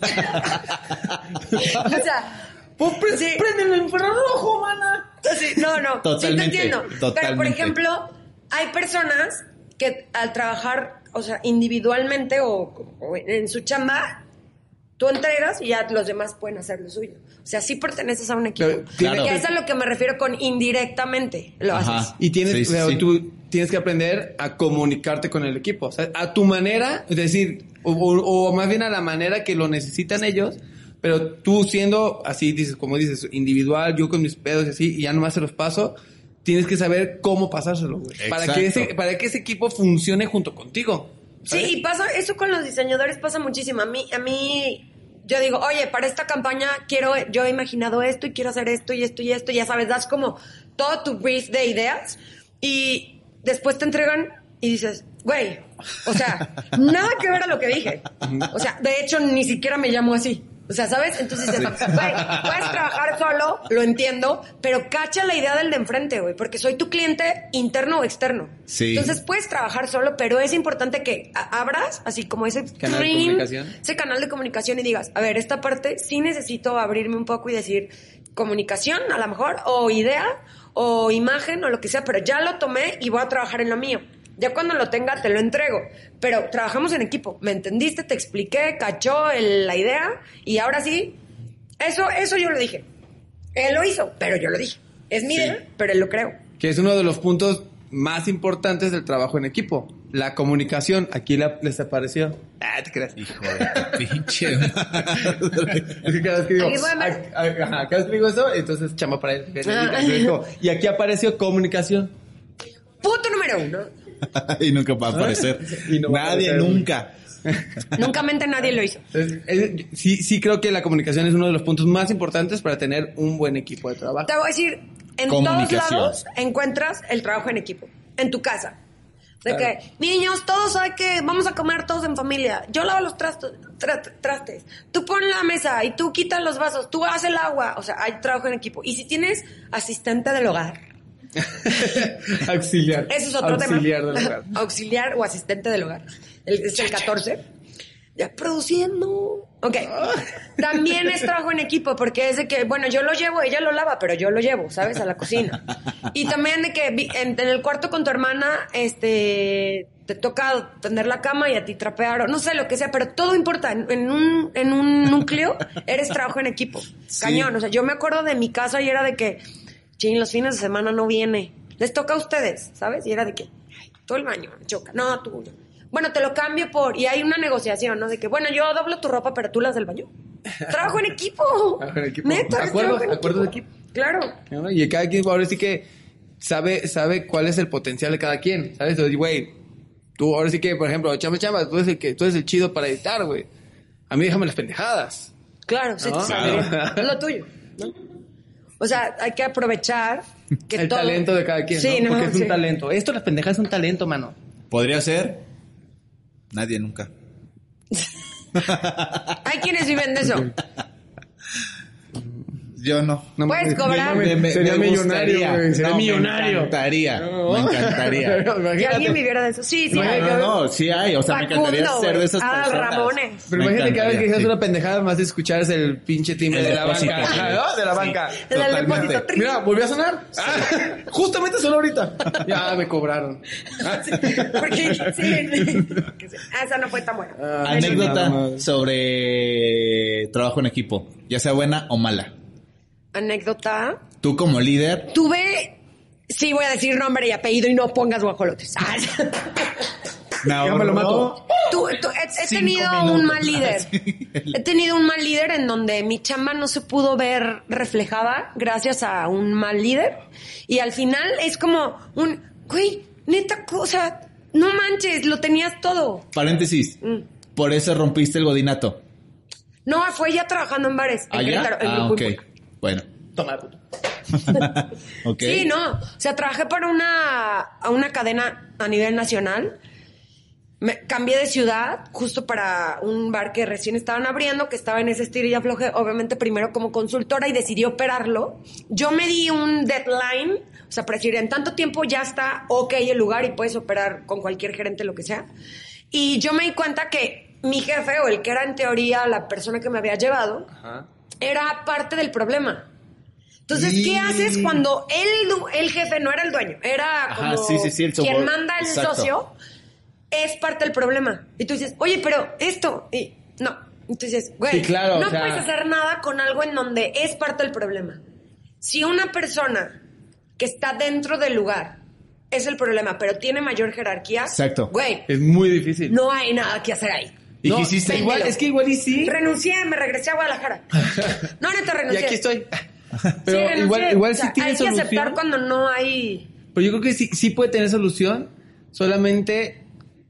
o sea, Pues pre- Sí. prende el infrarrojo, mana. sí, no, no. Totalmente, Sí te entiendo. Pero, por ejemplo, hay personas que al trabajar, o sea, individualmente o, o en su chamba, tú entregas y ya los demás pueden hacer lo suyo. O sea, sí perteneces a un equipo. Pero tiene- Que es a lo que me refiero con indirectamente lo Ajá. haces. Y tienes, Sí, sí, o sea, sí. tú tienes que aprender a comunicarte con el equipo. O sea, a tu manera, es decir, o, o- o más bien a la manera que lo necesitan ellos, pero tú siendo así, dices, como dices, individual, yo con mis pedos y así, y ya nomás se los paso, tienes que saber cómo pasárselo, güey. Para que, ese, para que ese equipo funcione junto contigo. Sí, y pasa, eso con los diseñadores pasa muchísimo. A mí, a mí, yo digo, oye, para esta campaña quiero, yo he imaginado esto y quiero hacer esto y esto y esto, ya sabes, das como todo tu brief de ideas y después te entregan y dices, güey, o sea, nada que ver a lo que dije. O sea, de hecho, ni siquiera me llamo así. O sea, ¿sabes? Entonces dices, güey, puedes trabajar solo, lo entiendo, pero cacha la idea del de enfrente, güey, porque soy tu cliente interno o externo. Sí. Entonces puedes trabajar solo, pero es importante que abras, así como ese Canal de comunicación. ese canal de comunicación y digas, a ver, esta parte sí necesito abrirme un poco y decir comunicación, a lo mejor, o idea, o imagen, o lo que sea, pero ya lo tomé y voy a trabajar en lo mío. Ya cuando lo tenga te lo entrego, pero trabajamos en equipo. ¿Me entendiste? Te expliqué, cachó el- la idea y ahora sí, eso, eso yo lo dije. Él lo hizo, pero yo lo dije. Es mi Sí. idea, pero él lo creo. Que es uno de los puntos más importantes del trabajo en equipo. La comunicación. Aquí la- les apareció. Ah, te creas. Hijo de pinche madre. Es que cada vez que digo, Aquí voy a ver. ajá, cada vez que digo eso, entonces chamba para él. Ah. Y aquí apareció comunicación. Punto número uno. y nunca va a aparecer. Y no va a Nadie, aparecer. nunca. Nunca mente nadie lo hizo. Sí, sí creo que la comunicación es uno de los puntos más importantes para tener un buen equipo de trabajo. Te voy a decir, en todos lados encuentras el trabajo en equipo. En tu casa. De Claro. que, niños, todos hay que, vamos a comer todos en familia. Yo lavo los trastos, tra- trastes. Tú pon la mesa y tú quitas los vasos. Tú haces el agua. O sea, hay trabajo en equipo. Y si tienes asistente del hogar, Auxiliar. eso es otro Auxiliar tema. del hogar. Auxiliar o asistente del hogar. El- es el 14. Ya produciendo. Ok. También es trabajo en equipo porque es de que, bueno, yo lo llevo, ella lo lava, pero yo lo llevo, ¿sabes? A la cocina. Y también de que vi- en, en el cuarto con tu hermana, este, te toca tender la cama y a ti trapear o no sé lo que sea, pero todo importa. En, en un, en un núcleo eres trabajo en equipo. Cañón. O sea, yo me acuerdo de mi casa y era de que, ching, los fines de semana no viene. Les toca a ustedes, ¿sabes? Y era de que, ay, todo el baño, me choca. No, tú. Bueno, te lo cambio por. Y hay una negociación, ¿no? De que, bueno, yo doblo tu ropa, pero tú las del baño. Trabajo en equipo. Trabajo en equipo. Neta, trabajo en acuerdos de equipo. Claro. ¿no? Y cada quien ahora sí que sabe, sabe cuál es el potencial de cada quien, ¿sabes? Güey, tú ahora sí que, por ejemplo, chamba, chamba, tú eres el que, tú eres el chido para editar, güey. A mí déjame las pendejadas. Claro, sí. Claro. Es lo tuyo. O sea, hay que aprovechar que el todo- talento de cada quien, Sí, ¿no? no, Porque es sí. un talento. Esto, las pendejadas, es un talento, mano. Podría ser. Nadie nunca. Hay quienes viven de eso. Yo no. No Puedes cobrar. me- me- sería millonario, gustaría. güey. Sería No, millonario. Me encantaría. No. Me encantaría. Si Imagínate. alguien viviera de eso. Sí, sí. No, hay no, que- no, sí hay. O sea, me encantaría Facundo, ser de esas Ah, personas. Ramones. Pero Me imagínate cada vez que dices sí. una pendejada, más escuchar el pinche timbre El de la banca. sí. ¿no? De la Sí. banca. Totalmente. depósito. Trin. Mira, ¿volvió a sonar? Ah, justamente sonó ahorita. Ya me cobraron. Porque sí. Ah, esa no fue tan buena. Ah, Anécdota sobre trabajo en equipo, ya sea buena o mala. Anécdota. Tú como líder, Tuve. Sí, voy a decir nombre y apellido y no pongas guajolotes. Ah, me Ya me lo mato. tú- tú- he, tenido minutos. un mal líder. He tenido un mal líder en donde mi chamba no se pudo ver reflejada gracias a un mal líder. Y al final es como un, güey, neta cosa, no manches, lo tenías todo. Paréntesis. Mm. Por eso rompiste el godinato. No, fue ya trabajando en bares. En ¿Allá? Querétaro, en Ah, Grupo ok. Bueno. Toma, puto. ok. Sí, no. O sea, trabajé para una, a una cadena a nivel nacional. Me cambié de ciudad justo para un bar que recién estaban abriendo, que estaba en ese estilo y afloje, obviamente primero como consultora y decidí operarlo. Yo me di un deadline, o sea, para decir, en tanto tiempo ya está ok el lugar y puedes operar con cualquier gerente, lo que sea. Y yo me di cuenta que mi jefe, o el que era en teoría la persona que me había llevado, Ajá. Era parte del problema. Entonces, ¿qué haces cuando el, el jefe no era el dueño? Era Ajá, como sí, sí, sí, el quien manda el Exacto. socio, es parte del problema. Y tú dices, oye, pero esto, y no. Entonces, güey, claro, no o sea- puedes hacer nada con algo en donde es parte del problema. Si una persona que está dentro del lugar es el problema, pero tiene mayor jerarquía, Exacto. güey, Es muy difícil. no hay nada que hacer ahí. ¿Y No, qué hiciste? Igual, es que igual y sí. Renuncié, me regresé a Guadalajara. No, neta, Y renuncié. aquí estoy. Sí, Pero renuncié. igual, igual O sea, sí tiene Hay que solución. aceptar cuando no hay... Pero yo creo que sí, sí puede tener solución, solamente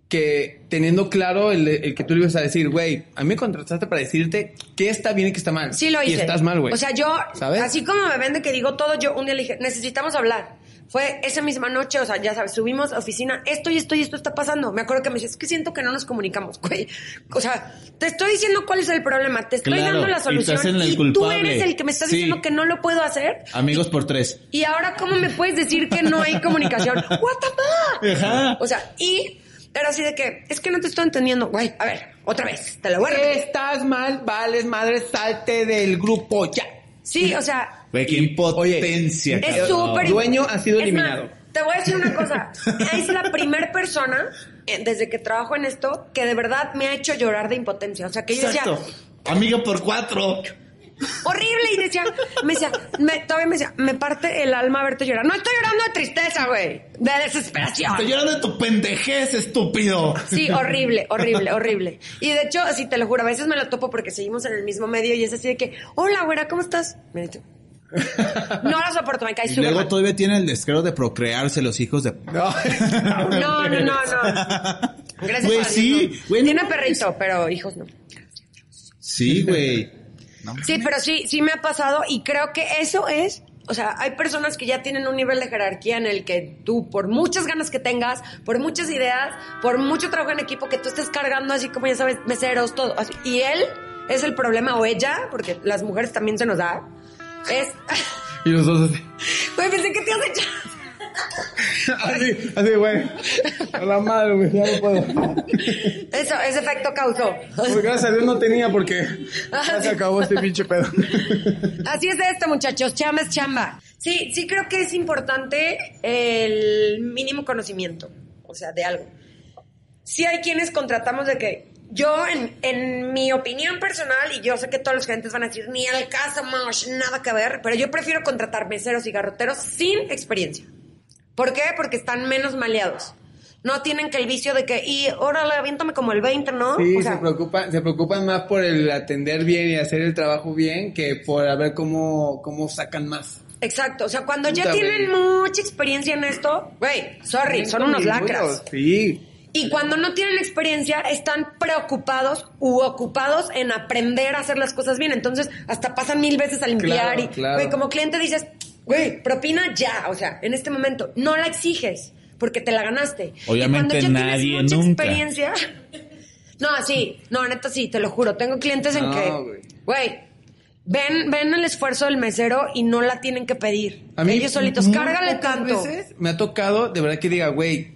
que teniendo claro el, el que tú le ibas a decir, güey, a mí me contrataste para decirte qué está bien y qué está mal. Sí lo Y hice. estás mal, güey. O sea, yo, ¿Sabes? así como me vende que digo todo, yo un día le dije, necesitamos hablar. Fue esa misma noche, o sea, ya sabes, subimos a oficina, esto y esto y esto está pasando. Me acuerdo que me dice, es que siento que no nos comunicamos, güey. O sea, te estoy diciendo cuál es el problema, te estoy Claro, dando la y solución el y tú eres el que me estás Sí. diciendo que no lo puedo hacer. Amigos por tres. Y ahora, ¿cómo me puedes decir que no hay comunicación? What the fuck? Ajá. O sea, y era así de que, es que no te estoy entendiendo, güey. A ver, otra vez, te lo voy a repetir. Estás mal, vales, madre, salte del grupo ya. Sí, o sea, Güey, qué impotencia. Es cabrón. súper Dueño ha sido Es eliminado. más, te voy a decir una cosa. Es la primer persona, eh, desde que trabajo en esto, que de verdad me ha hecho llorar de impotencia. O sea, que yo decía, Exacto. Amiga por cuatro. horrible. Y decía, me decía, me- todavía me decía, me parte el alma verte llorar. No estoy llorando de tristeza, güey. De desesperación. Estoy llorando de tu pendejez, estúpido. Sí, horrible, horrible, horrible. Y de hecho, así te lo juro, a veces me lo topo porque seguimos en el mismo medio y es así de que, hola, güera, ¿cómo estás? Me dice, No la soporto, me cae Y súper luego mal. todavía tiene el descaro de procrearse los hijos de... No. No, no, no, no. Gracias Güey, a Dios, sí, no. güey, no Tiene mames. perrito, pero hijos no. Sí, güey. No, Sí, pero sí, sí me ha pasado y creo que eso es, o sea, hay personas que ya tienen un nivel de jerarquía en el que tú, por muchas ganas que tengas, por muchas ideas, por mucho trabajo en equipo que tú estés cargando, así como ya sabes, meseros, todo, así. Y él es el problema, o ella, porque las mujeres también se nos da, es... Y los dos así. Güey, pensé que te has hecho... Así, así, güey. A la madre, güey, ya no puedo. Eso, ese efecto causó. Pues gracias a Dios no tenía porque ya se acabó este pinche pedo. Así es esto, muchachos. Chamba es chamba. Sí, sí creo que es importante el mínimo conocimiento, o sea, de algo. Sí hay quienes contratamos de que yo, en, en mi opinión personal, y yo sé que todos los clientes van a decir, ni al caso, mosh, nada que ver, pero yo prefiero contratar meseros y garroteros sin experiencia. ¿Por qué? Porque están menos maleados. No tienen que el vicio de que, y órale, aviéntame como el 20, ¿no? Sí, O sea, se preocupan, se preocupan más por el atender bien y hacer el trabajo bien que por a ver cómo, cómo sacan más. Exacto, o sea, cuando ya tienen mucha experiencia en esto, güey, sorry, son unos lacras. Sí. Y cuando no tienen experiencia, están preocupados u ocupados en aprender a hacer las cosas bien. Entonces, hasta pasan mil veces a limpiar Claro, y, claro. como cliente dices, güey, propina ya, o sea, en este momento, no la exiges porque te la ganaste. Obviamente y cuando ya nadie tienes mucha nunca. experiencia, no, sí, no, neta sí, te lo juro, tengo clientes en No, que, güey. ven, ven el esfuerzo del mesero y no la tienen que pedir. A mí, Ellos solitos, cárgale tanto. veces me ha tocado, de verdad que diga, güey,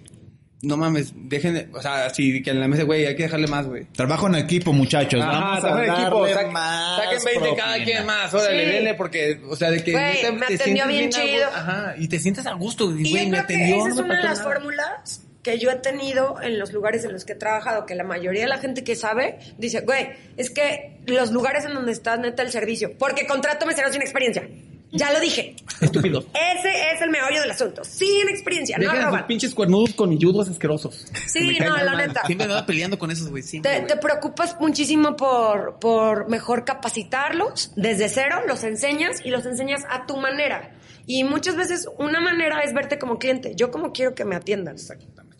no mames, dejen, de- o sea, así que en la mesa, güey, hay que dejarle más, güey. Trabajo en equipo, muchachos. Ajá, Vamos trabajo en equipo, saquen- más saquen 20 cada quien más, órale, Sí. denle, porque, o sea, de que Güey, me te atendió bien chido. Ajá, y te sientes a gusto, Y güey, yo me creo que atendió, esa no es una de las nada. fórmulas que yo he tenido en los lugares en los que he trabajado, que la mayoría de la gente que sabe dice, güey, es que los lugares en donde estás, neta, el servicio, porque contrato meseros sin experiencia. Ya lo dije. Estúpidos. Ese es el meollo del asunto. Sin experiencia, no a pinches cuernudos conilludos asquerosos. Sí, no, la mal. neta. Siempre me va peleando con esos, güey. Te, te preocupas muchísimo por, por mejor capacitarlos desde cero, los enseñas y los enseñas a tu manera. Y muchas veces una manera es verte como cliente. Yo como quiero que me atiendan. Exactamente.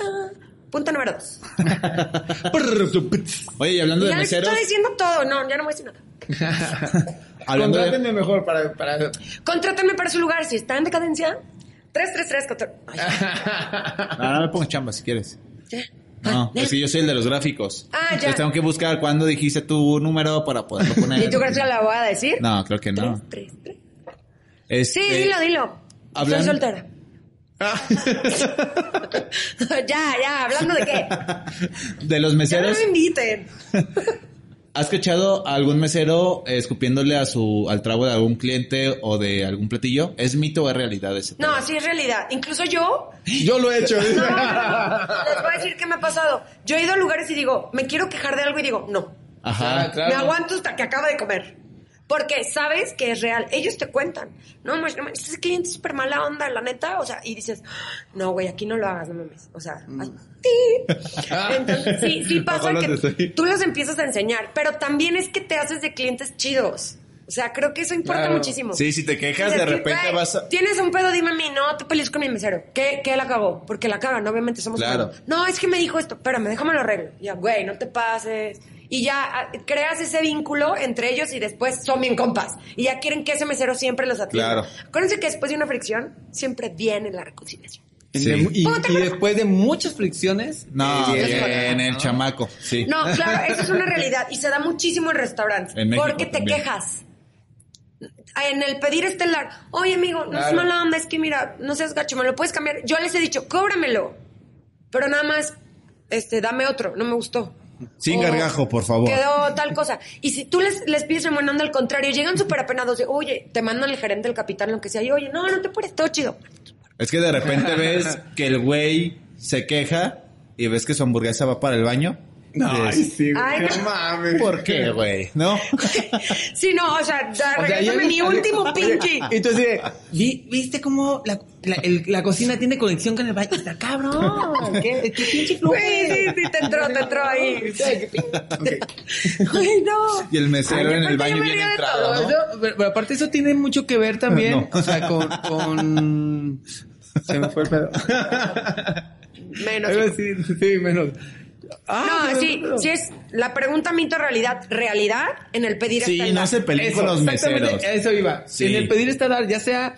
Ah, punto número dos. Oye, y hablando de ya les meseros, estoy diciendo todo. No, ya no voy a decir nada. hablando de, mejor para... para... Contrátenme para su lugar. Si está en decadencia, 333 contra... Ay, no, no me pongas chamba si quieres. ya. No, Ah, es que yo soy el de los gráficos. Ah, ya. Entonces tengo que buscar cuándo dijiste tu número para poderlo poner. ¿Y tú crees que la voy a decir? No, creo que no. Tres, tres, tres. Este, Sí, dilo, dilo. Soy soltera. ya, ya, hablando de qué. De los Ya no meseros, me inviten. ¿Has escuchado a algún mesero escupiéndole a su al trago de algún cliente o de algún platillo? ¿Es mito o es realidad ese? No, sí es realidad. Incluso yo, Yo lo he hecho. no, les voy a decir qué me ha pasado. Yo he ido a lugares y digo, me quiero quejar de algo y digo, no. Ajá. Claro. Me aguanto hasta que acaba de comer. Porque sabes que es real. Ellos te cuentan. No, mames, no mames, ese cliente es súper mala onda, la neta. O sea, y dices, no, güey, aquí no lo hagas, no mames. O sea, Mm. Entonces, sí, sí pasa Ojalá que tú los empiezas a enseñar. Pero también es que te haces de clientes chidos. O sea, creo que eso importa Claro. muchísimo. Sí, si te quejas, Dices, de repente "Güey, vas a... Tienes un pedo, dime a mí. No, te peleas con mi mesero. ¿Qué, qué la cagó? Porque la cagan, obviamente somos Claro. No, es que me dijo esto. Espérame, déjame lo arreglo. Ya, güey, no te pases. Y ya ah, creas ese vínculo entre ellos y después son bien compas. Y ya quieren que ese mesero siempre los atienda. Claro. Acuérdense que después de una fricción, siempre viene la reconciliación. Sí. Y, y después de muchas fricciones... No, eh, eh, el chamaco, sí. No, claro, eso es una realidad. Y se da muchísimo en restaurantes. En porque te también. quejas. En el pedir estelar, oye amigo, no es mala onda, es que mira, no seas gacho, me lo puedes cambiar. Yo les he dicho, cóbramelo. Pero nada más, este, dame otro, no me gustó. Sin O gargajo, por favor. Quedó tal cosa. Y si tú les, les pides onda al contrario, llegan súper apenados de, oye, te mandan el gerente, el capitán, lo que sea, y oye, no, no te puedes, todo chido. Es que de repente ves que el güey se queja y ves que su hamburguesa va para el baño. Ay, Dices, sí, güey, Ay, no no. mames. ¿Por qué, güey? ¿No? Sí, no, o sea, ya, O sea, mi último pinche. Entonces, ¿vi- ¿viste cómo la, la, el- la cocina tiene conexión con el baño? Está cabrón. ¿Qué, qué pinche flujo? Güey, sí, sí, te entró, te entró ahí. Ay, no. Y el mesero Ay, en el baño bien entrado, todo, ¿no? Eso- pero, pero aparte eso tiene mucho que ver también, No. o sea, con, con... Se me fue el pedo. Menos. Así, sí, menos. Ah, no, sí, sí es la pregunta mito realidad, realidad en el pedir Sí, stand-up. no se peleen con los meseros. a Eso iba. Sí. En el pedir esta dar, ya sea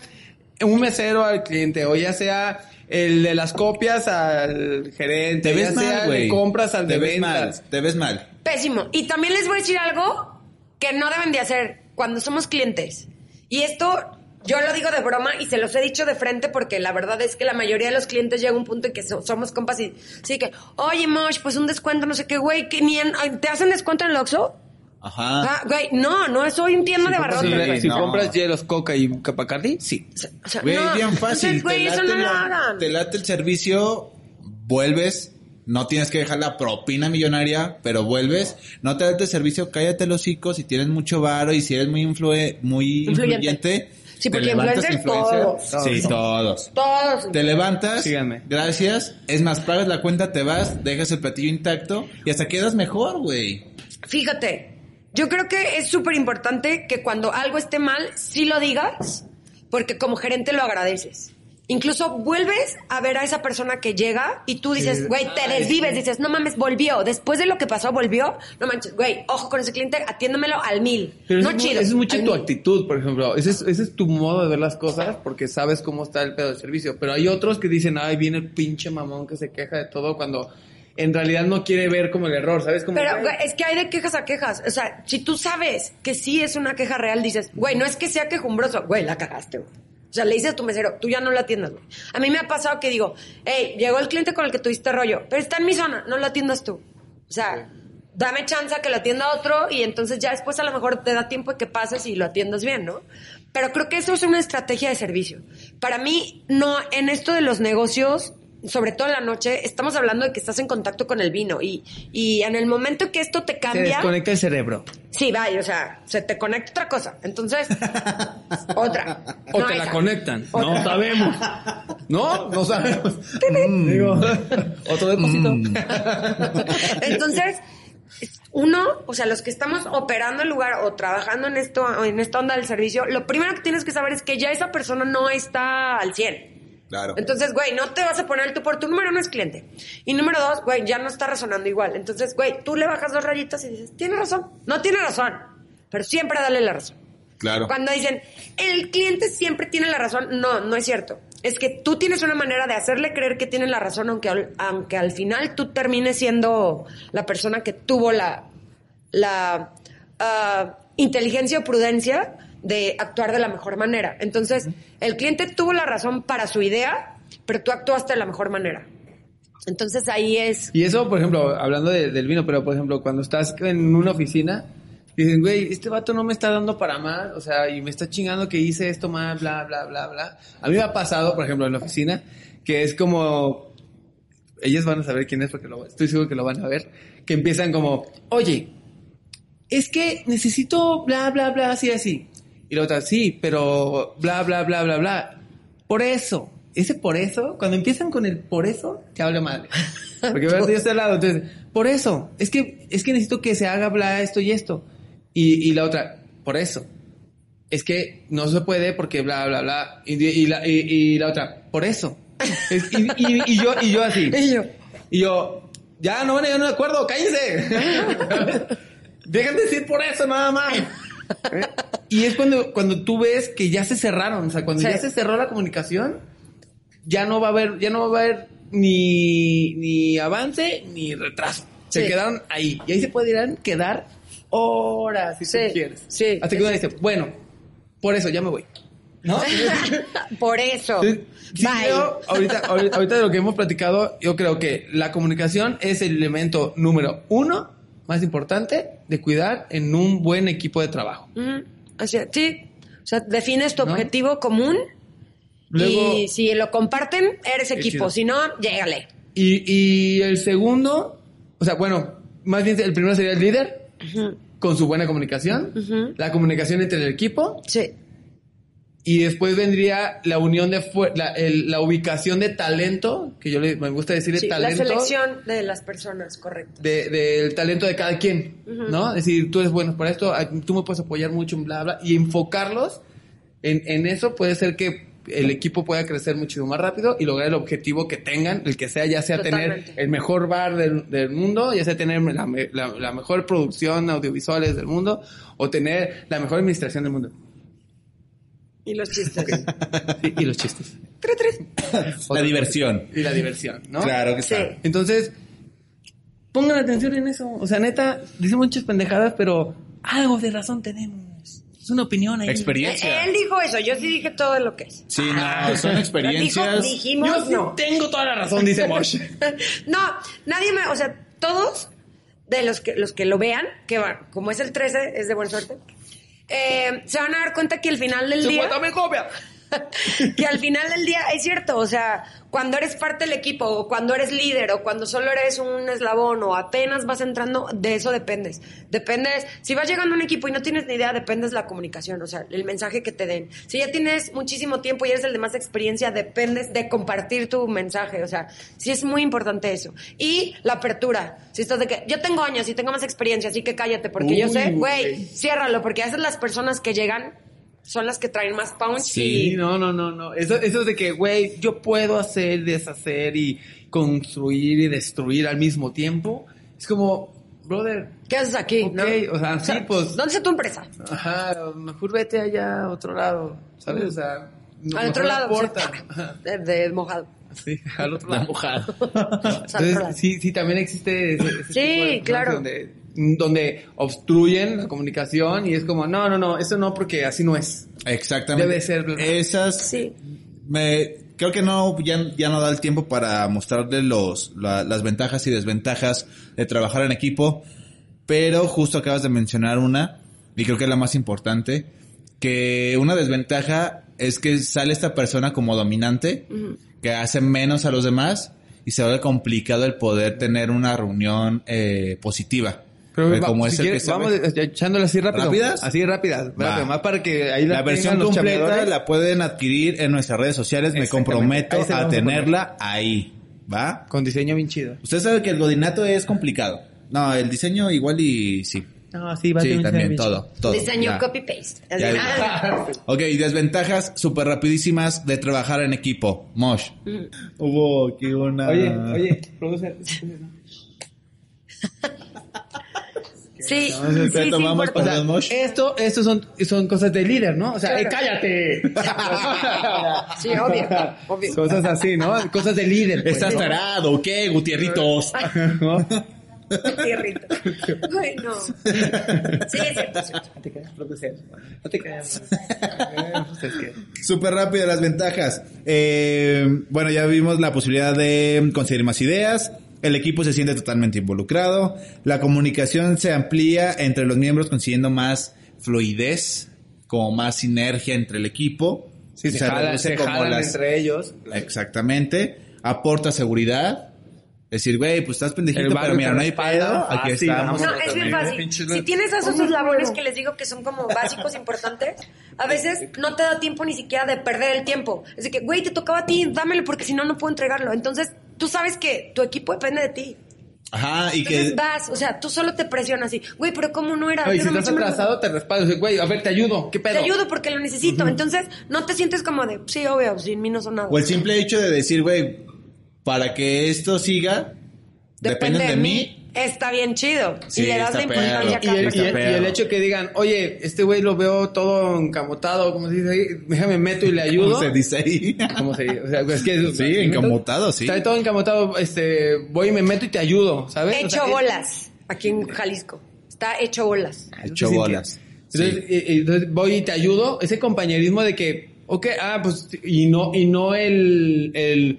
un mesero al cliente o ya sea el de las copias al gerente, Te ves ya sea mal, el güey. de compras al Te de ves ventas. mal, te ves mal. Pésimo. Y también les voy a decir algo que no deben de hacer cuando somos clientes. Y esto yo lo digo de broma y se los he dicho de frente porque la verdad es que la mayoría de los clientes llega a un punto en que so- somos compas y sí que, oye, Mosh, pues un descuento, no sé qué, güey, que ni en- ¿te hacen descuento en el Oxxo? Ajá. Ah, güey, no, no, soy un tienda de Si, barrotes, güey. si no. compras hielos, coca y capacardi, sí. O sea, Güey, no. bien fácil. Entonces, güey, te, eso late no lo la- hagan. te late el servicio, vuelves, no tienes que dejar la propina millonaria, pero vuelves, no te late el servicio, cállate los hocico si tienes mucho varo y si eres muy influe- muy Influyente. influyente. Sí, porque levantas, influencers influencer. todos. Sí, todos. Todos. Te levantas, Síganme. gracias, es más, pagas la cuenta, te vas, dejas el platillo intacto y hasta quedas mejor, güey. Fíjate, yo creo que es súper importante que cuando algo esté mal, sí lo digas, porque como gerente lo agradeces. Incluso vuelves a ver a esa persona que llega y tú dices, Sí. güey, te desvives, dices, no mames, volvió. Después de lo que pasó, volvió. No manches, güey, ojo con ese cliente, atiéndamelo al mil. Pero no es chido. eso es mucho tu mil. actitud, por ejemplo. Ese es, ese es tu modo de ver las cosas porque sabes cómo está el pedo de servicio. Pero hay otros que dicen, ay, viene el pinche mamón que se queja de todo cuando en realidad no quiere ver como el error, ¿sabes? Como, Pero, "Güey, güey, es que hay de quejas a quejas. O sea, si tú sabes que sí es una queja real, dices, güey, no es que sea quejumbroso, güey, la cagaste, güey. O sea, le dices a tu mesero, tú ya no la atiendas, güey. A mí me ha pasado que digo, hey, llegó el cliente con el que tuviste rollo, pero está en mi zona, no lo atiendas tú. O sea, dame chance a que lo atienda otro y entonces ya después a lo mejor te da tiempo de que pases y lo atiendas bien, ¿no? Pero creo que eso es una estrategia de servicio. Para mí, no, en esto de los negocios, sobre todo en la noche, estamos hablando de que estás en contacto con el vino y, y en el momento que esto te Se cambia, desconecta el cerebro. sí, vaya, o sea, se te conecta otra cosa. Entonces, otra. O No, te la conectan. Otra. No sabemos. ¿No? No sabemos. Digo, otro depósito. Entonces, uno, o sea, los que estamos operando el lugar o trabajando en esto, o en esta onda del servicio, lo primero que tienes que saber es que ya esa persona no está al 100. Claro. Entonces, güey, no te vas a poner tú por tu número uno es cliente. Y número dos, güey, ya no está resonando igual. Entonces, güey, tú le bajas dos rayitas y dices, tiene razón. No tiene razón. Pero siempre dale la razón. Claro. Cuando dicen, el cliente siempre tiene la razón, no, no es cierto. Es que tú tienes una manera de hacerle creer que tiene la razón, aunque, al- aunque al final tú termines siendo la persona que tuvo la, la ah, inteligencia o prudencia de actuar de la mejor manera. Entonces, el cliente tuvo la razón para su idea, pero tú actuaste de la mejor manera. Entonces ahí es... Y eso, por ejemplo, hablando de- del vino, pero por ejemplo, cuando estás en una oficina, dicen, güey, este vato no me está dando para más, o sea, y me está chingando que hice esto mal, bla, bla, bla, bla. A mí me ha pasado, por ejemplo, en la oficina, que es como, ellos van a saber quién es porque lo, estoy seguro que lo van a ver, que empiezan como, oye, es que necesito bla, bla, bla, así, así. Y la otra, sí, pero bla, bla, bla, bla, bla. Por eso, ese por eso, cuando empiezan con el por eso, te hablo madre. Porque yo estoy al lado, entonces, por eso, es que, es que necesito que se haga bla esto y esto. Y, y la otra, por eso. Es que no se puede porque bla, bla, bla. Y, y la, y, la otra, por eso. Es- y yo, y yo así. Y yo, Y yo, ya no van a llegar a un acuerdo, cállense. Dejen de decir por eso nada más. ¿Eh? Y es cuando, cuando tú ves que ya se cerraron, o sea, cuando Sí. ya se cerró la comunicación, ya no va a haber, ya no va a haber ni, ni avance ni retraso. Se Sí. quedaron ahí. Y ahí se podrían quedar horas si Sí, tú quieres. sí, Hasta que uno dice, bueno, por eso ya me voy. ¿No? por eso. Sí, sí, Bye. yo, ahorita, ahorita, ahorita de lo que hemos platicado, yo creo que la comunicación es el elemento número uno más importante de cuidar en un buen equipo de trabajo. Ujú. O sea, sí. O sea, defines tu ¿No? objetivo común Luego, y si lo comparten, eres equipo. Si no, llégale. y, y el segundo, o sea, bueno, más bien el primero sería el líder con su buena comunicación, la comunicación entre el equipo Sí. Y después vendría la unión de la, el- la ubicación de talento, que yo le, me gusta decir Sí, la talento. selección de las personas, correcto. de- del talento de cada quien, ¿no? Es decir, tú eres bueno para esto, tú me puedes apoyar mucho en bla, bla, y enfocarlos en, en eso puede ser que el equipo pueda crecer mucho más rápido y lograr el objetivo que tengan, el que sea, ya sea Totalmente. tener el mejor bar del, del mundo, ya sea tener la, la- la mejor producción audiovisuales del mundo o tener la mejor administración del mundo. Y los chistes. Y los chistes. Tre, tre. La diversión. Y la diversión, ¿no? Claro que Sí. sí. Entonces, pongan atención en eso. O sea, neta, dicen muchas pendejadas, pero algo de razón tenemos. Es una opinión ahí. Experiencia. Él dijo eso, yo sí dije todo lo que es. Sí, no, son experiencias. Dijo, dijimos, Yo sí no. tengo toda la razón, dice Mosh. no, nadie me, o sea, todos de los que los que lo vean, que van, como es el 13, es de buena suerte, eh, se van a dar cuenta que al final del día, 50 mil copias. que al final del día es cierto, o sea, cuando eres parte del equipo, o cuando eres líder, o cuando solo eres un eslabón, o apenas vas entrando, de eso dependes. Dependes, si vas llegando a un equipo y no tienes ni idea, dependes de la comunicación, o sea, el mensaje que te den. Si ya tienes muchísimo tiempo y eres el de más experiencia, dependes de compartir tu mensaje, o sea, sí es muy importante eso. Y la apertura, si estás de que, yo tengo años y tengo más experiencia, así que cállate, porque yo sé, güey. güey, ciérralo, porque a veces las personas que llegan son las que traen más punch Sí, y no, no, no, no. Eso, eso es de que, güey, yo puedo hacer, deshacer y construir y destruir al mismo tiempo. Es como, brother, ¿Qué haces aquí? Ok, no? o sea, sí, pues- ¿Dónde está tu empresa? ajá, mejor vete allá a otro lado, ¿sabes? O sea, no- Al otro lado. Ajá. De, de mojado. Sí, al otro La lado. O sea, al otro Entonces, sí, sí, también existe ese, ese Sí, tipo de claro. Donde, donde obstruyen la comunicación y es como, no, no, no, eso no porque así no es. Exactamente. Debe ser. Esas. Sí. Me, creo que no, ya, ya no da el tiempo para mostrarle los, la- las ventajas y desventajas de trabajar en equipo. Pero justo acabas de mencionar una, y creo que es la más importante, que una desventaja es que sale esta persona como dominante, que hace menos a los demás y se vuelve complicado el poder tener una reunión eh, positiva. Pero Porque va- como si es el quieres, que vamos echándole así rápido. ¿Rápidas? Así rápidas. Rápido, Más para que ahí La la versión los completa la pueden adquirir en nuestras redes sociales. Me comprometo a tenerla ahí. ¿Va? Con diseño bien chido. Usted sabe que el godinato es complicado. No, el diseño igual y sí. No, sí, va a Sí, también, todo, todo. Diseño copy-paste. Ok, desventajas súper rapidísimas de trabajar en equipo. Mosh. Hubo aquí una... Oye, oye, producer. Sí, Entonces, sí, sí, tomamos para Mosh. Esto, esto son, son cosas de líder, ¿no? O sea, eh, cállate. Sí, obvio, obvio. Cosas así, ¿no? Cosas de líder. pues, ¿Estás ¿no? tarado qué, Gutierritos? ¿No? Tierrito. Ay, no. Sí, es cierto, es cierto. No te creas, producer. No te creas. Eh, pues es que- Súper rápido las ventajas. Eh, bueno, ya vimos la posibilidad de conseguir más ideas. El equipo se siente totalmente involucrado. La comunicación se amplía entre los miembros consiguiendo más fluidez, como más sinergia entre el equipo. Sí, se, jalan, reduce se como jalan las- entre ellos. Exactamente. Aporta seguridad. Decir, güey, pues estás pendejito, pero mira, no hay pedo. Aquí Ah, estamos. No, es bien fácil. Si tienes esos eslabones que les digo que son como básicos importantes, a veces no te da tiempo ni siquiera de perder el tiempo. Es de que, güey, te tocaba a ti, dámelo porque si no, no puedo entregarlo. Entonces, tú sabes que tu equipo depende de ti. Ajá, y Entonces que... vas, o sea, tú solo te presionas así, güey, pero ¿cómo no era? No, y Yo si no me estás atrasado, te respaldo. Dice, Güey, a ver, te ayudo. ¿Qué pedo? Te ayudo porque lo necesito. Entonces, no te sientes como de, sí, obvio, sin mí no son nada. O el simple hecho de decir, güey, para que esto siga, depende de mí. Está bien chido. Sí, y le das la importancia Y el, y, el, y el hecho que digan, oye, este güey lo veo todo encamotado, como se dice ahí, déjame meto y le ayudo. ¿Cómo se dice ahí? ¿Cómo se dice? O sea, es que Sí, encamotado, sí. Está todo encamotado, este, voy y me meto y te ayudo, ¿sabes? O Hecho sea, es- bolas. Aquí en Jalisco. Está hecho bolas. Hecho bolas. Entonces, Sí. y- y entonces voy y te ayudo, ese compañerismo de que, ok, ah, pues, y no, y no el, el,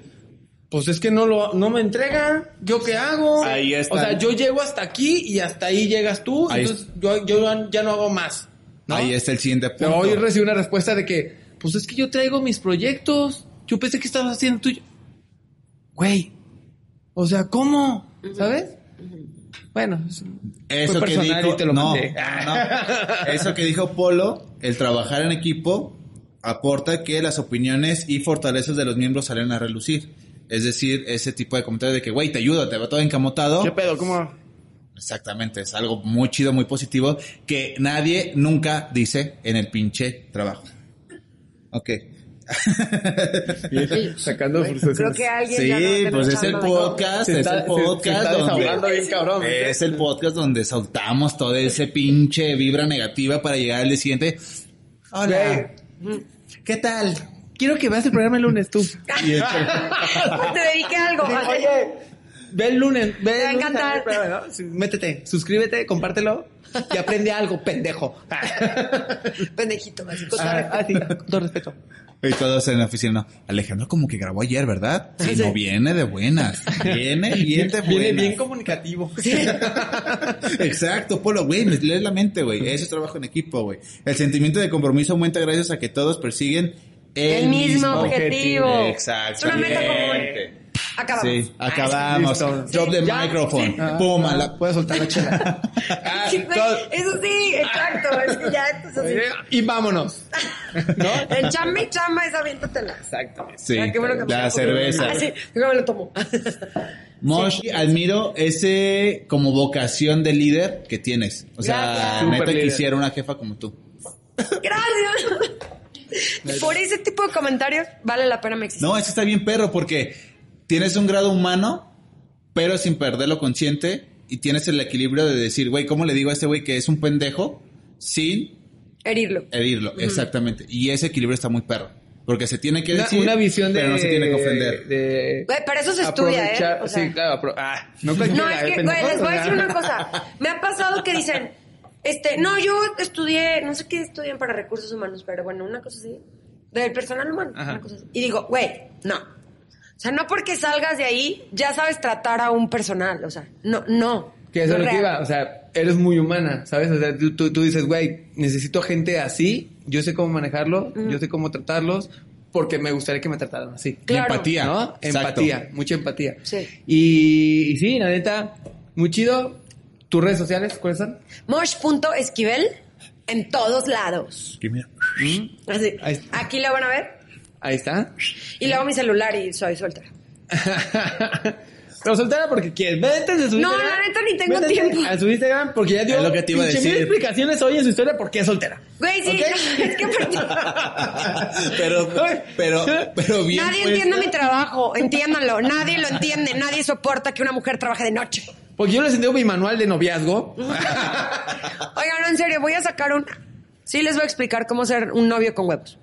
pues es que no lo, no me entrega, ¿yo qué hago? Ahí está. O sea, yo llego hasta aquí y hasta ahí llegas tú, Ahí entonces yo, yo ya no hago más. ¿no? Ahí está el siguiente Pero punto. hoy recibí una respuesta de que, pues es que yo traigo mis proyectos, yo pensé que estabas haciendo tuyo. Güey, o sea, ¿cómo? ¿Sabes? Bueno, es- Eso que dijo, y te lo no, mandé. no. Eso que dijo Polo, el trabajar en equipo aporta que las opiniones y fortalezas de los miembros salen a relucir. Es decir, ese tipo de comentarios de que, güey, te ayudo, te va todo encamotado. ¿Qué pedo? ¿Cómo? Exactamente, es algo muy chido, muy positivo, que nadie nunca dice en el pinche trabajo. Ok. Sacando Creo que alguien ya no Sí, pues es el podcast, es el podcast se donde desahogando bien cabrón. es el podcast donde soltamos todo ese pinche vibra negativa para llegar al día siguiente. Hola, ¿qué tal? Quiero que veas el programa el lunes tú. Y el- Te dediqué a algo. Oye, ve el lunes. Ve Te va a lunes encantar. al programa, ¿no? Sí, Métete, suscríbete, compártelo y aprende algo, pendejo. Pendejito, así con todo Ah, respeto. ah, sí, con todo respeto. y todos en la oficina, no. Alejandro como que grabó ayer, ¿verdad? Sí, Sí. no viene de buenas. Viene bien de buenas. Viene bien comunicativo. Exacto, Polo, güey, me lees la mente, güey. Eso es trabajo en equipo, güey. El sentimiento de compromiso aumenta gracias a que todos persiguen el, El mismo objetivo. Exacto. Es una meta común. Acabamos. Sí, acabamos. Listo. Drop the Ya. microphone. Ah, Pum, ah, la- Puedes soltar la chela. Ah, Sí, güey, todo- Eso sí, exacto. Es que ya esto es así. Y vámonos. ¿No? El chamba y chamba es aviéntatela. Exactamente. Sí, Ah, qué bueno que me la cerveza. Ah, sí, yo me lo tomo. Mosh, admiro ese como vocación de líder que tienes. O sea, Gracias. neta líder. quisiera una jefa como tú. Gracias. Por ese tipo de comentarios vale la pena. No, eso está bien perro porque tienes un grado humano, pero sin perderlo consciente y tienes el equilibrio de decir, güey, ¿cómo le digo a este güey que es un pendejo sin Herirlo. herirlo? Exactamente. Y ese equilibrio está muy perro. Porque se tiene que Una, decir, una visión de... pero no se tiene que ofender. De, Güey, para eso se estudia, ¿eh? aprovechar- O sea- sí, claro. ah, no, No, es ¿eh, que, güey, les voy a decir una cosa. Me ha pasado que dicen, este, no, yo estudié, no sé qué estudian para recursos humanos, pero bueno, una cosa así. Del personal humano, Ajá. una cosa así. Y digo, güey, no. O sea, no porque salgas de ahí, ya sabes tratar a un personal. O sea, no, no. Que eso es lo que iba, o sea, eres muy humana, ¿sabes? O sea, tú, tú, tú dices, güey, necesito gente así, yo sé cómo manejarlo, yo sé cómo tratarlos, porque me gustaría que me trataran así. Claro. Empatía. ¿No? Exacto. Empatía, mucha empatía. Sí. Y, y sí, la neta, muy chido. ¿Tus redes sociales cuáles son? Mosh.esquivel en todos lados. Aquí, mira. Así. Ahí está. Aquí lo van a ver. Ahí está. Y luego mi celular y soy soltera. Pero soltera porque quieres. Vete de su No, Instagram. la neta ni tengo tiempo. A su Instagram porque ya dio Es lo que te iba a pinche mil decir. explicaciones hoy en su historia por qué es soltera. Güey, sí, es que pero, pero, pero bien. nadie puesta. entiende mi trabajo, entiéndanlo. Nadie lo entiende, nadie soporta que una mujer trabaje de noche. Porque yo les enseño mi manual de noviazgo. Oigan, no, en serio, voy a sacar un... Sí les voy a explicar cómo ser un novio con huevos.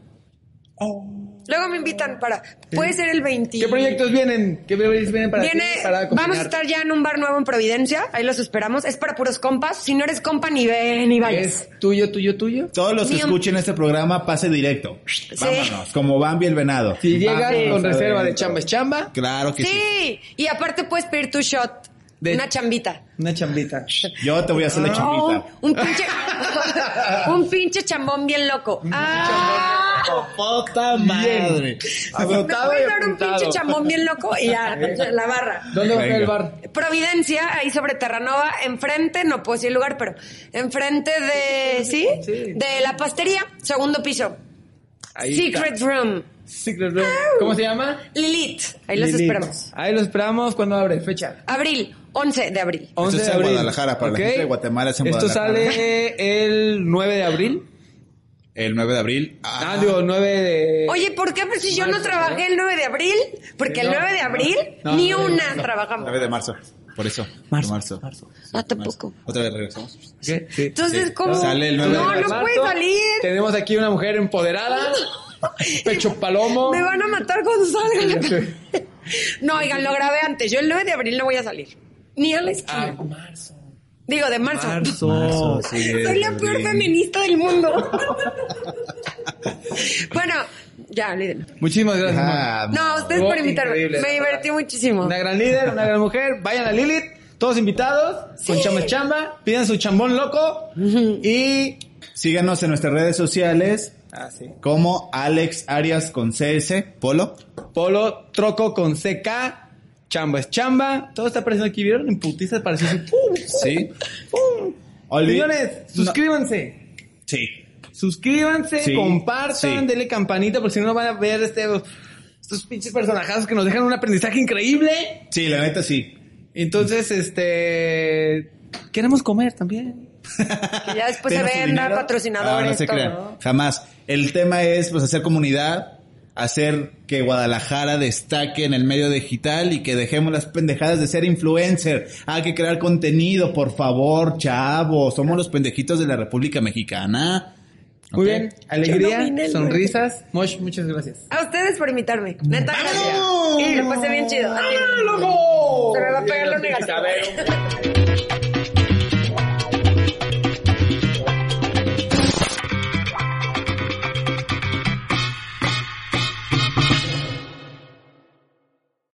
Luego me invitan para... Puede ser el 20... ¿Qué proyectos vienen? ¿Qué proyectos vienen para Viene, ti? Para vamos a estar ya en un bar nuevo en Providencia, ahí los esperamos. Es para puros compas. Si no eres compa, ni ve ni vayas. ¿Es tuyo, tuyo, tuyo? Todos los que escuchen este programa, pase directo. Vámonos, como Bambi el venado. Si llegas Vámonos con reserva de chamba es chamba, Claro que sí. Sí, y aparte puedes pedir tu shot, De- una chambita. una chambita. Yo te voy a hacer la No, chambita. un pinche, un pinche chambón bien loco. Ah, ¡Puta madre! ¿Me Anotado y puedes dar un pinche chambón bien loco? Y ya, la barra. ¿Dónde va a el bar? Providencia, ahí sobre Terranova, enfrente, no puedo decir el lugar, pero enfrente de, ¿sí? Sí. De la pastería, segundo piso. Ahí Secret está. Room. Secret Room. ¿Cómo se llama? Lilith. Ahí los esperamos. Ahí los esperamos. ¿Cuándo abre? Fecha. Abril, 11 de abril. 11 es de en abril. Guadalajara, para la Ok. gente de Guatemala es en Esto Guadalajara. sale el 9 de abril. El 9 de abril. Ah, digo, 9 de... Oye, ¿por qué? Pues si yo no Marzo, trabajé el 9 de abril, porque el No, 9 de abril no, ni no, una no. trabajamos. 9 de marzo. Por eso. Marzo. Marzo. Ah, tampoco. Otra vez regresamos. ¿Qué? Sí. Entonces, Sí. ¿cómo? Sale el 9 no, de no marzo. puede salir. Tenemos aquí una mujer empoderada. Pecho palomo. Me van a matar cuando salga. no, oigan, lo grabé antes. Yo el 9 de abril no voy a salir. Ni a la esquina. Ah, marzo. Digo, de marzo. Marzo. Marzo, sí, Soy la peor bien. feminista del mundo. bueno, ya, olvídenlo. Muchísimas gracias. Ah. No, ustedes Oh, por invitarme. increíble, Me divertí muchísimo. Una gran líder, una gran mujer. Vayan a Lilith. Todos invitados. Con chamba chamba. Pidan su chambón loco. Y... Síganos en nuestras redes sociales Ah, sí. como Alex Arias con CS, Polo. Polo, troco con CK. Chamba es chamba. Todo está apareciendo aquí, ¿vieron? En putiza apareció así. ¡Pum! Sí. ¡Pum! Olvi- Señores, suscríbanse. Sí. Suscríbanse, Sí, compartan, sí. denle campanita porque si no van a ver este, estos pinches personajazos que nos dejan un aprendizaje increíble. Sí, la neta sí. Entonces, este... Queremos comer también. Que ya después se Denos su venda, dinero. patrocinadores, Ah, no se todo. crean. Jamás. El tema es pues hacer comunidad, hacer que Guadalajara destaque en el medio digital y que dejemos las pendejadas de ser influencer. Hay que crear contenido, por favor, chavos. Somos los pendejitos de la República Mexicana. Muy bien. Alegría, no sonrisas. Mosh, muchas gracias. A ustedes por invitarme. Neta, gracias. Y lo pasé bien chido. A ti. ¡Loco! Se me va a pegar lo negativo.